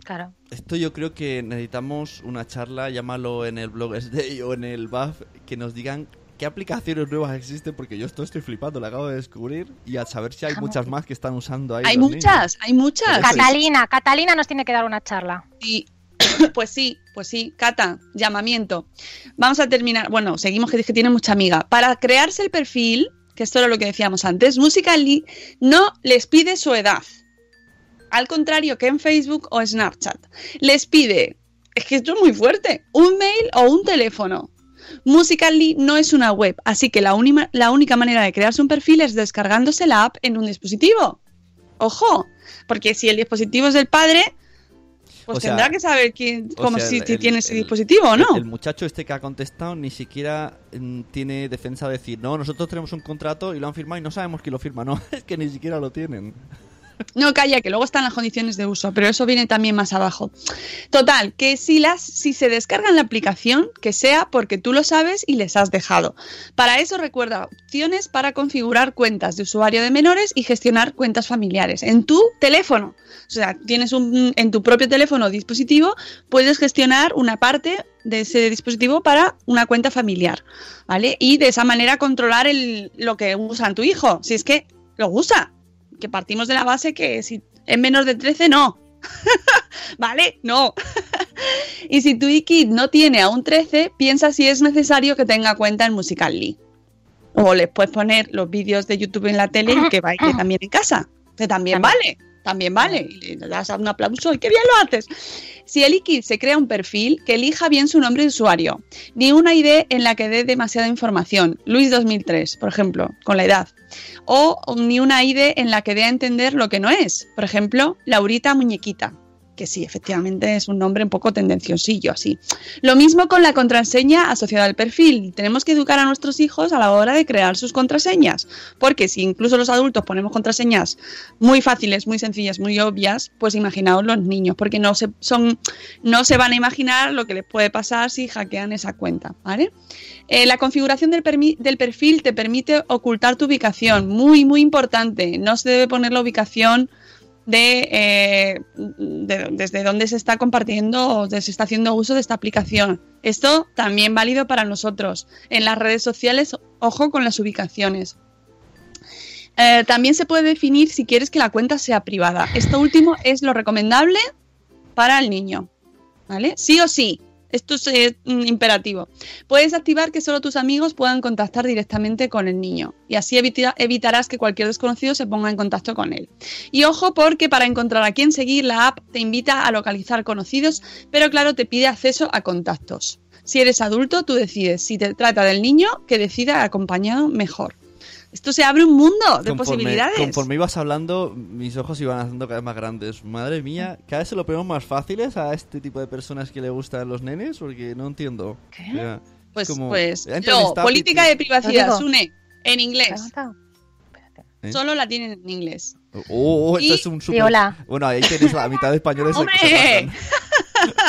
Claro.
Esto yo creo que necesitamos una charla, llámalo en el blog Day o en el BAF, que nos digan qué aplicaciones nuevas existen, porque yo esto estoy flipando, lo acabo de descubrir, y a saber si hay muchas más que están usando ahí.
Hay muchas, hay muchas.
Catalina, Catalina nos tiene que dar una charla.
Sí, pues sí, pues sí, Cata, llamamiento. Vamos a terminar. Bueno, seguimos que, que tiene mucha amiga. Para crearse el perfil, que esto era lo que decíamos antes, Musical.ly no les pide su edad. Al contrario que en Facebook o Snapchat. Les pide, es que esto es muy fuerte, un mail o un teléfono. Musical.ly no es una web, así que la, única- la única manera de crearse un perfil es descargándose la app en un dispositivo. Ojo, porque si el dispositivo es del padre, pues
O sea,
tendrá que saber quién, cómo
sea,
si
el-
tiene ese dispositivo o no.
El, el muchacho este que ha contestado ni siquiera mm, tiene defensa de decir, no, nosotros tenemos un contrato y lo han firmado y no sabemos quién lo firma. No, es que ni siquiera lo tienen.
No, calla, que luego están las condiciones de uso, pero eso viene también más abajo. Total, que si las, si se descargan la aplicación, que sea porque tú lo sabes y les has dejado. Para eso recuerda opciones para configurar cuentas de usuario de menores y gestionar cuentas familiares en tu teléfono. O sea, tienes un en tu propio teléfono o dispositivo, puedes gestionar una parte de ese dispositivo para una cuenta familiar, ¿vale? Y de esa manera controlar el, lo que usa tu hijo, si es que lo usa que partimos de la base que si es menos de 13, no. ¿Vale? No. y si tu iKid no tiene aún 13, piensa si es necesario que tenga cuenta en Musical.ly. O les puedes poner los vídeos de YouTube en la tele y que baile también en casa. Que también vale. También vale. Y le das un aplauso y qué bien lo haces. Si el iKid se crea un perfil, que elija bien su nombre de usuario. Ni una ID en la que dé demasiada información. Luis 2003, por ejemplo, con la edad o ni una ID en la que dé a entender lo que no es. Por ejemplo, Laurita Muñequita, que sí, efectivamente es un nombre un poco tendenciosillo así. Lo mismo con la contraseña asociada al perfil. Tenemos que educar a nuestros hijos a la hora de crear sus contraseñas, porque si incluso los adultos ponemos contraseñas muy fáciles, muy sencillas, muy obvias, pues imaginaos los niños, porque no se son no se van a imaginar lo que les puede pasar si hackean esa cuenta, ¿vale? Eh, la configuración del, perfil te permite ocultar tu ubicación. Muy, muy importante. No se debe poner la ubicación de, eh, de- desde donde se está compartiendo o se está haciendo uso de esta aplicación. Esto también válido para nosotros. En las redes sociales, ojo con las ubicaciones. Eh, también se puede definir si quieres que la cuenta sea privada. Esto último es lo recomendable para el niño. ¿Vale? Sí o sí. Esto es eh, imperativo. Puedes activar que solo tus amigos puedan contactar directamente con el niño y así evita- evitarás que cualquier desconocido se ponga en contacto con él. Y ojo porque para encontrar a quién seguir la app te invita a localizar conocidos, pero claro te pide acceso a contactos. Si eres adulto, tú decides. Si te trata del niño, que decida acompañado mejor. Esto se abre un mundo de posibilidades.
conforme ibas hablando, mis ojos iban haciendo cada vez más grandes. Madre mía, cada vez se lo ponemos más fáciles a este tipo de personas que le gustan los nenes, porque no entiendo.
¿Qué?
O sea,
Pues,
como-
pues política de privacidad. Sune, en inglés.
¿Eh?
Solo la tienen en inglés.
Oh, oh, esto
Y-
es un
Sí,
super...
hola.
Bueno, ahí tenéis la mitad de españoles que se
¡Hombre!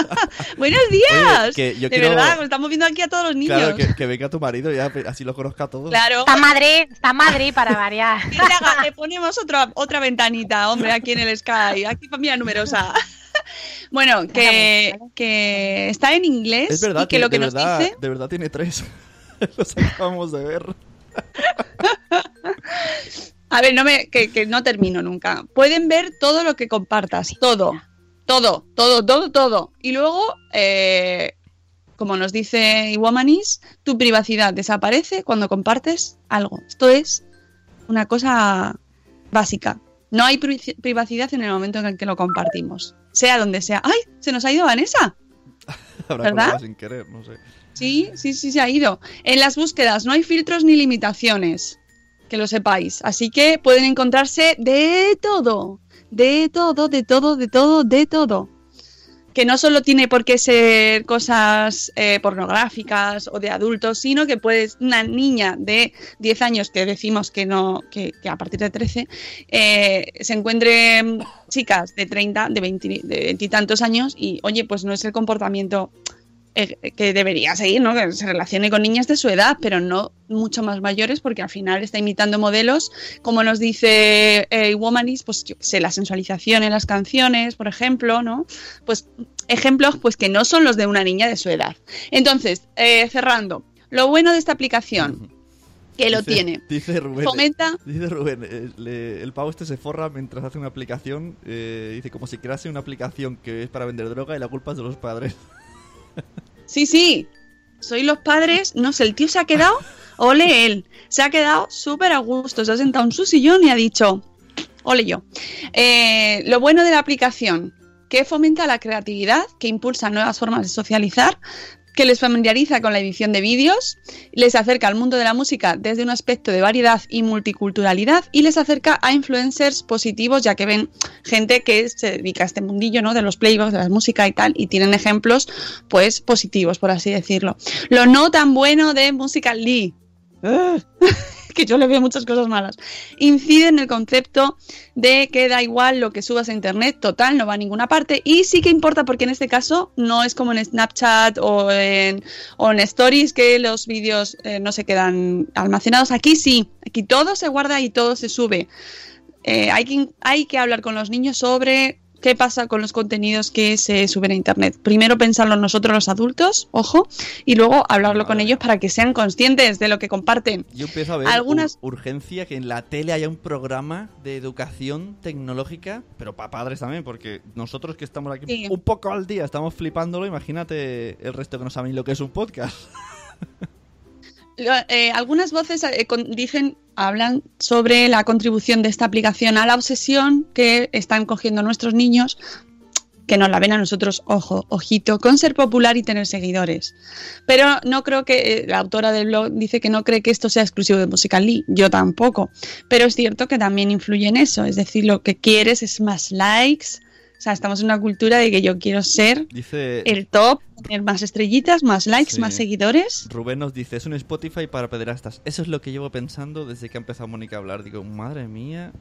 ¡Buenos días!
Oye, que yo
de
quiero-
verdad, estamos viendo aquí a todos los niños.
Claro, que, que venga tu marido ya, así lo conozca a todos.
Claro.
Está Madrid, está Madrid para variar.
Que le ponemos otra, otra ventanita, hombre, aquí en el Sky. Aquí familia numerosa. bueno, que, que está en inglés
Es verdad
y que lo que
de
nos
verdad,
dice...
de verdad tiene tres. Los acabamos de ver.
A ver, no me, que, que no termino nunca. Pueden ver todo lo que compartas, todo, todo, todo, todo, todo. Y luego, eh, como nos dice Iwomanis, tu privacidad desaparece cuando compartes algo. Esto es una cosa básica. No hay pri- privacidad en el momento en el que lo compartimos, sea donde sea. ¡Ay! Se nos ha ido Vanessa.
Habrá
¿Verdad?
sin querer, no sé.
Sí, sí, sí, se ha ido. En las búsquedas no hay filtros ni limitaciones, que lo sepáis. Así que pueden encontrarse de todo, de todo, de todo, de todo, de todo. Que no solo tiene por qué ser cosas eh, pornográficas o de adultos, sino que puedes, una niña de 10 años que decimos que no, que, a partir de 13, eh, se encuentre mm, chicas de 30, de 20, de 20 y tantos años y, oye, pues no es el comportamiento que debería seguir, ¿no? Que se relacione con niñas de su edad, pero no mucho más mayores, porque al final está imitando modelos, como nos dice eh, Womanis, pues yo sé, la sensualización en las canciones, por ejemplo, ¿no? Pues ejemplos pues que no son los de una niña de su edad. Entonces, eh, cerrando, lo bueno de esta aplicación que lo
Dice-
tiene.
Dice Rubén.
Fomenta-
Dice Rubén, eh, le- el pavo este se forra mientras hace una aplicación. eh, dice como si crease una aplicación que es para vender droga y la culpa es de los padres.
Sí, sí. Soy los padres. No sé, el tío se ha quedado. Ole él. Se ha quedado súper a gusto. Se ha sentado en su sillón y ha dicho. Ole yo. Eh, lo bueno de la aplicación. Que fomenta la creatividad, que impulsa nuevas formas de socializar, que les familiariza con la edición de vídeos, les acerca al mundo de la música desde un aspecto de variedad y multiculturalidad y les acerca a influencers positivos ya que ven gente que se dedica a este mundillo ¿no? de los playbacks, de la música y tal y tienen ejemplos pues positivos por así decirlo. Lo no tan bueno de Musical.ly. que yo le veo muchas cosas malas. Incide en el concepto de que da igual lo que subas a internet, total, no va a ninguna parte. Y sí que importa porque en este caso no es como en Snapchat o en, o en Stories que los vídeos eh, no se quedan almacenados. Aquí sí, aquí todo se guarda y todo se sube. Eh, hay, que, hay que hablar con los niños sobre qué pasa con los contenidos que se suben a internet. Primero pensarlo nosotros los adultos, ojo, y luego hablarlo con ellos para que sean conscientes de lo que comparten.
Yo empiezo a ver
Algunas-
ur- urgencia que en la tele haya un programa de educación tecnológica, pero para padres también, porque nosotros que estamos aquí
Sí.
un poco al día, estamos flipándolo, imagínate el resto que no saben lo que es un podcast.
Eh, algunas voces eh, dicen, hablan sobre la contribución de esta aplicación a la obsesión que están cogiendo nuestros niños, que nos la ven a nosotros, ojo, ojito, con ser popular y tener seguidores. Pero no creo que, eh, la autora del blog dice que no cree que esto sea exclusivo de Musical.ly, yo tampoco. Pero es cierto que también influye en eso, es decir, lo que quieres es más likes. O sea, estamos en una cultura de que yo quiero ser
Dice
el top, tener más estrellitas, más likes,
Sí.
más seguidores.
Rubén nos dice, es un Spotify para pederastas. Eso es lo que llevo pensando desde que ha empezado Mónica a hablar. Digo, madre mía,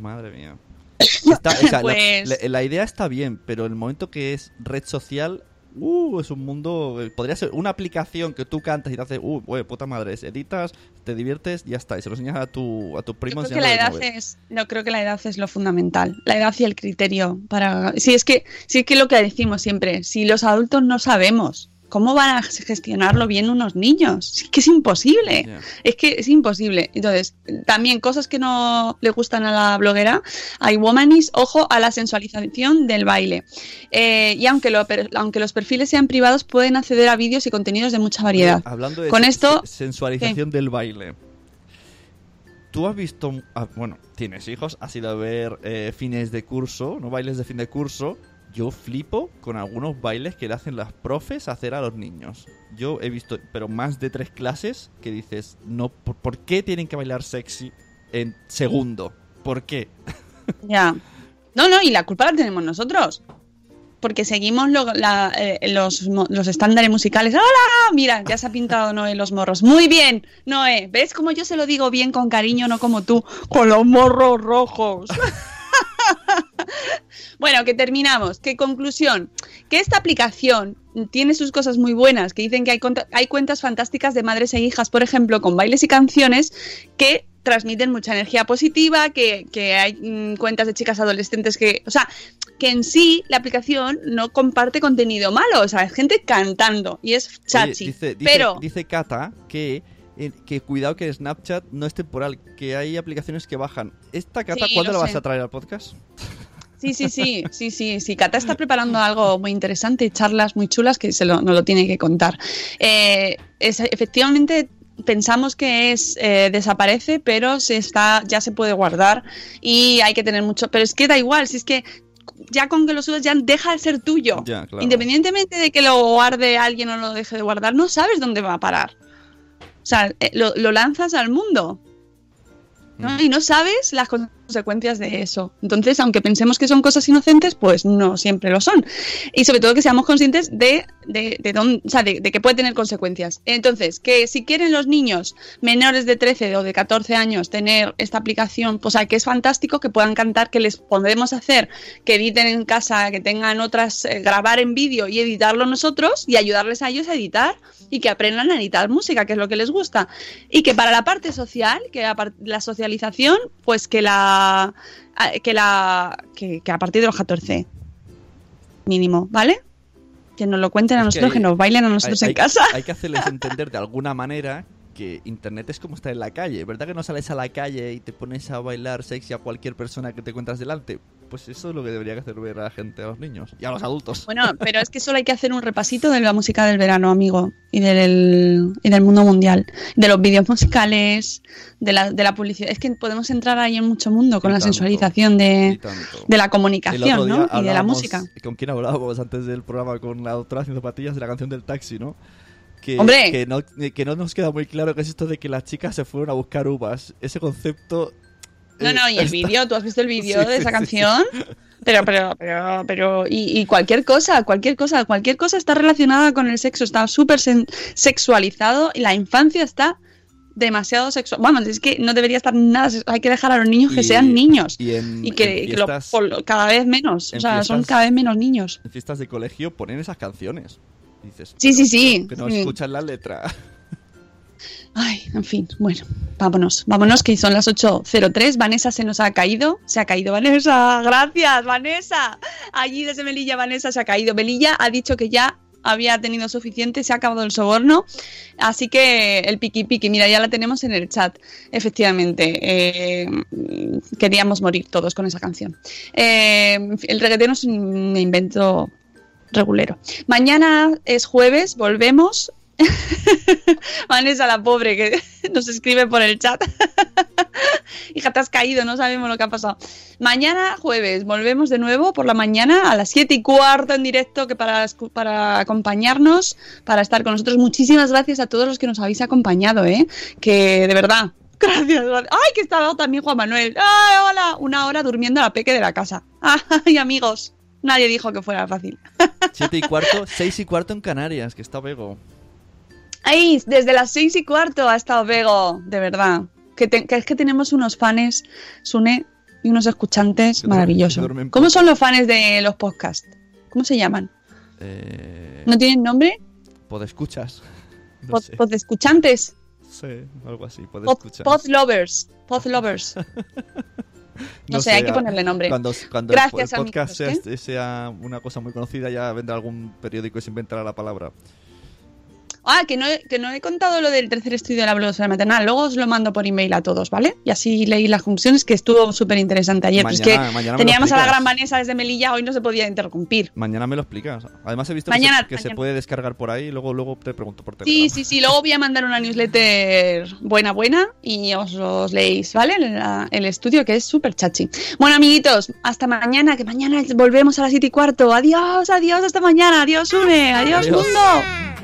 madre mía. Está- o sea, la-
Pues-
la, la idea está bien, pero el momento que es red social, uh, es un mundo... eh, Podría ser una aplicación que tú cantas y te hace, uh, puta madre, es, editas, te diviertes, ya está. Y se lo enseñas a tu, a tu primo
Yo creo que la
enseñándole
edad
el móvil.
es, no creo que la edad es lo fundamental, la edad y el criterio para. Si es que, si es que lo que decimos siempre, si los adultos no sabemos cómo van a gestionarlo bien unos niños, es que es imposible, es que es imposible. Entonces, también cosas que no le gustan a la bloguera, hay womanis, ojo a la sensualización del baile. Eh, y aunque, lo, aunque los perfiles sean privados, pueden acceder a vídeos y contenidos de mucha variedad.
Hablando de
Con esto-
sen- sensualización del baile. Tú has visto, ah, bueno, tienes hijos, has ido a ver eh, fines de curso, no bailes de fin de curso. Yo flipo con algunos bailes que le hacen las profes hacer a los niños. Yo he visto, pero más de tres clases que dices, no, ¿por, qué tienen que bailar sexy en segundo? ¿Por qué?
Ya. No, no, y la culpa la tenemos nosotros. Porque seguimos eh, los, los estándares musicales. ¡Hola! Mira, ya se ha pintado Noé los morros. Muy bien, Noé. ¿Ves cómo yo se lo digo bien con cariño, no como tú, con los morros rojos? bueno, que terminamos. ¿Qué conclusión? Que esta aplicación tiene sus cosas muy buenas, que dicen que hay, cuentas fantásticas de madres e hijas, por ejemplo, con bailes y canciones que transmiten mucha energía positiva, que, que hay mm, cuentas de chicas adolescentes que, o sea, que en sí la aplicación no comparte contenido malo, o sea, es gente cantando y es
Oye,
chachi.
dice, dice,
pero
dice Kata que, eh, que cuidado que Snapchat no es temporal, que hay aplicaciones que bajan. ¿Esta Kata
Sí,
cuándo la vas a traer al podcast?
Sí, sí, sí, sí, sí, sí. Cata está preparando algo muy interesante, charlas muy chulas que se lo, nos lo tiene que contar. Eh, es- efectivamente pensamos que es eh, desaparece, pero se está, ya se puede guardar y hay que tener mucho. Pero es que da igual, si es que ya con que lo subes ya deja de ser tuyo.
Ya, claro.
Independientemente de que lo guarde alguien o lo deje de guardar, no sabes dónde va a parar. O sea, eh, lo, lo lanzas al mundo. ¿no?
Mm.
Y no sabes las consecuencias consecuencias de eso. Entonces, aunque pensemos que son cosas inocentes, pues no siempre lo son. Y sobre todo que seamos conscientes de, de, de, dónde, o sea, de, de que puede tener consecuencias. Entonces, que si quieren los niños menores de 13 o de 14 años tener esta aplicación, pues que es fantástico que puedan cantar, que les podemos hacer que editen en casa, que tengan otras, eh, grabar en vídeo y editarlo nosotros y ayudarles a ellos a editar y que aprendan a editar música, que es lo que les gusta. Y que para la parte social, que la, la socialización, pues que la a- que la que, que a partir de los 14 mínimo, ¿vale? Que nos lo cuenten a
Es que
nosotros, que,
hay-
nos bailen a nosotros
hay,
en
hay-
casa.
hay que hacerles entender de alguna manera que internet es como estar en la calle. ¿Verdad que no sales a la calle y te pones a bailar sexy a cualquier persona que te encuentras delante? Pues eso es lo que debería hacer ver a la gente, a los niños y a los adultos.
Bueno, pero es que solo hay que hacer un repasito de la música del verano, amigo, y del, y del mundo mundial, de los vídeos musicales, de la, de la publicidad. Es que podemos entrar ahí en mucho mundo con
Y
la
tanto,
sensualización de, de la comunicación, ¿no? Y de la música.
¿Con quién hablábamos antes del programa? Con la doctora haciendo patillas de la canción del taxi, ¿no? Que,
¡Hombre!
Que no, que no nos queda muy claro qué es esto de que las chicas se fueron a buscar uvas. Ese concepto...
No,
eh,
no, y el
está-
vídeo, ¿tú has visto el vídeo
Sí,
de esa
sí,
canción? Pero, pero, pero, pero, y, y cualquier cosa, cualquier cosa, cualquier cosa está relacionada con el sexo, está súper sexualizado y la infancia está demasiado sexual. Vamos, es que no debería estar nada, hay que dejar a los niños que sean niños
Y, en,
y que,
en
lo-
fiestas,
por lo- cada vez menos, o sea, son cada vez menos niños.
en fiestas de colegio ponen esas canciones. Dices,
Sí, sí, sí.
Que no
Sí.
escuchan la letra.
Ay, en fin, bueno, vámonos, vámonos que son las 8.03, Vanessa se nos ha caído, se ha caído Vanessa, gracias Vanessa, allí desde Melilla Vanessa se ha caído, Melilla ha dicho que ya había tenido suficiente, se ha acabado el soborno, así que el piqui piqui, mira, ya la tenemos en el chat, efectivamente, eh, queríamos morir todos con esa canción. Eh, el reggaetón es un invento regulero. Mañana es jueves, volvemos. Vanessa, la pobre, que nos escribe por el chat. Hija, te has caído, no sabemos lo que ha pasado. Mañana, jueves, volvemos de nuevo por la mañana a las 7 y cuarto en directo que para, para acompañarnos, para estar con nosotros. Muchísimas gracias a todos los que nos habéis acompañado, ¿eh? Que de verdad, gracias. gracias. ¡Ay, que está también Juan Manuel! ¡Ay, hola! Una hora durmiendo a la peque de la casa. ¡Ay, amigos! Nadie dijo que fuera fácil.
Siete y cuarto, seis y cuarto en Canarias, que está Bego.
¡Ay! Desde las seis y cuarto ha estado Bego, de verdad. Que, te- que es que tenemos unos fans, Sune, y unos escuchantes maravillosos. ¿Cómo son los fans de los podcasts? ¿Cómo se llaman?
Eh,
¿No tienen nombre?
Podescuchas. No
Pod,
sé.
podescuchantes.
Sí, algo así,
Pod,
podescuchas.
pod lovers. Pod lovers. No, sé, hay que ponerle nombre.
Cuando, cuando
Gracias,
el podcast sea,
amigos,
sea una cosa muy conocida, ya vendrá algún periódico y se inventará la palabra.
Ah, que no, he- que no he contado lo del tercer estudio de la blogosfera maternal. Luego os lo mando por email a todos, ¿vale? Y así leí las conclusiones, que estuvo súper interesante ayer. Pues
Mañana-
que teníamos a la gran Vanessa desde Melilla, hoy no se podía interrumpir.
Mañana me lo explicas. Además he visto
Mañana-
que, se, que se
mañana.
puede descargar por ahí, luego luego te pregunto por Telegram.
Sí, sí, sí. Luego voy a mandar una newsletter buena, buena y os los leéis, ¿vale? La- el estudio que es súper chachi. Bueno, amiguitos, hasta mañana, que mañana volvemos a las 7 y cuarto. Adiós, adiós, hasta mañana. Adiós, Une. Adiós,
Adiós.
mundo.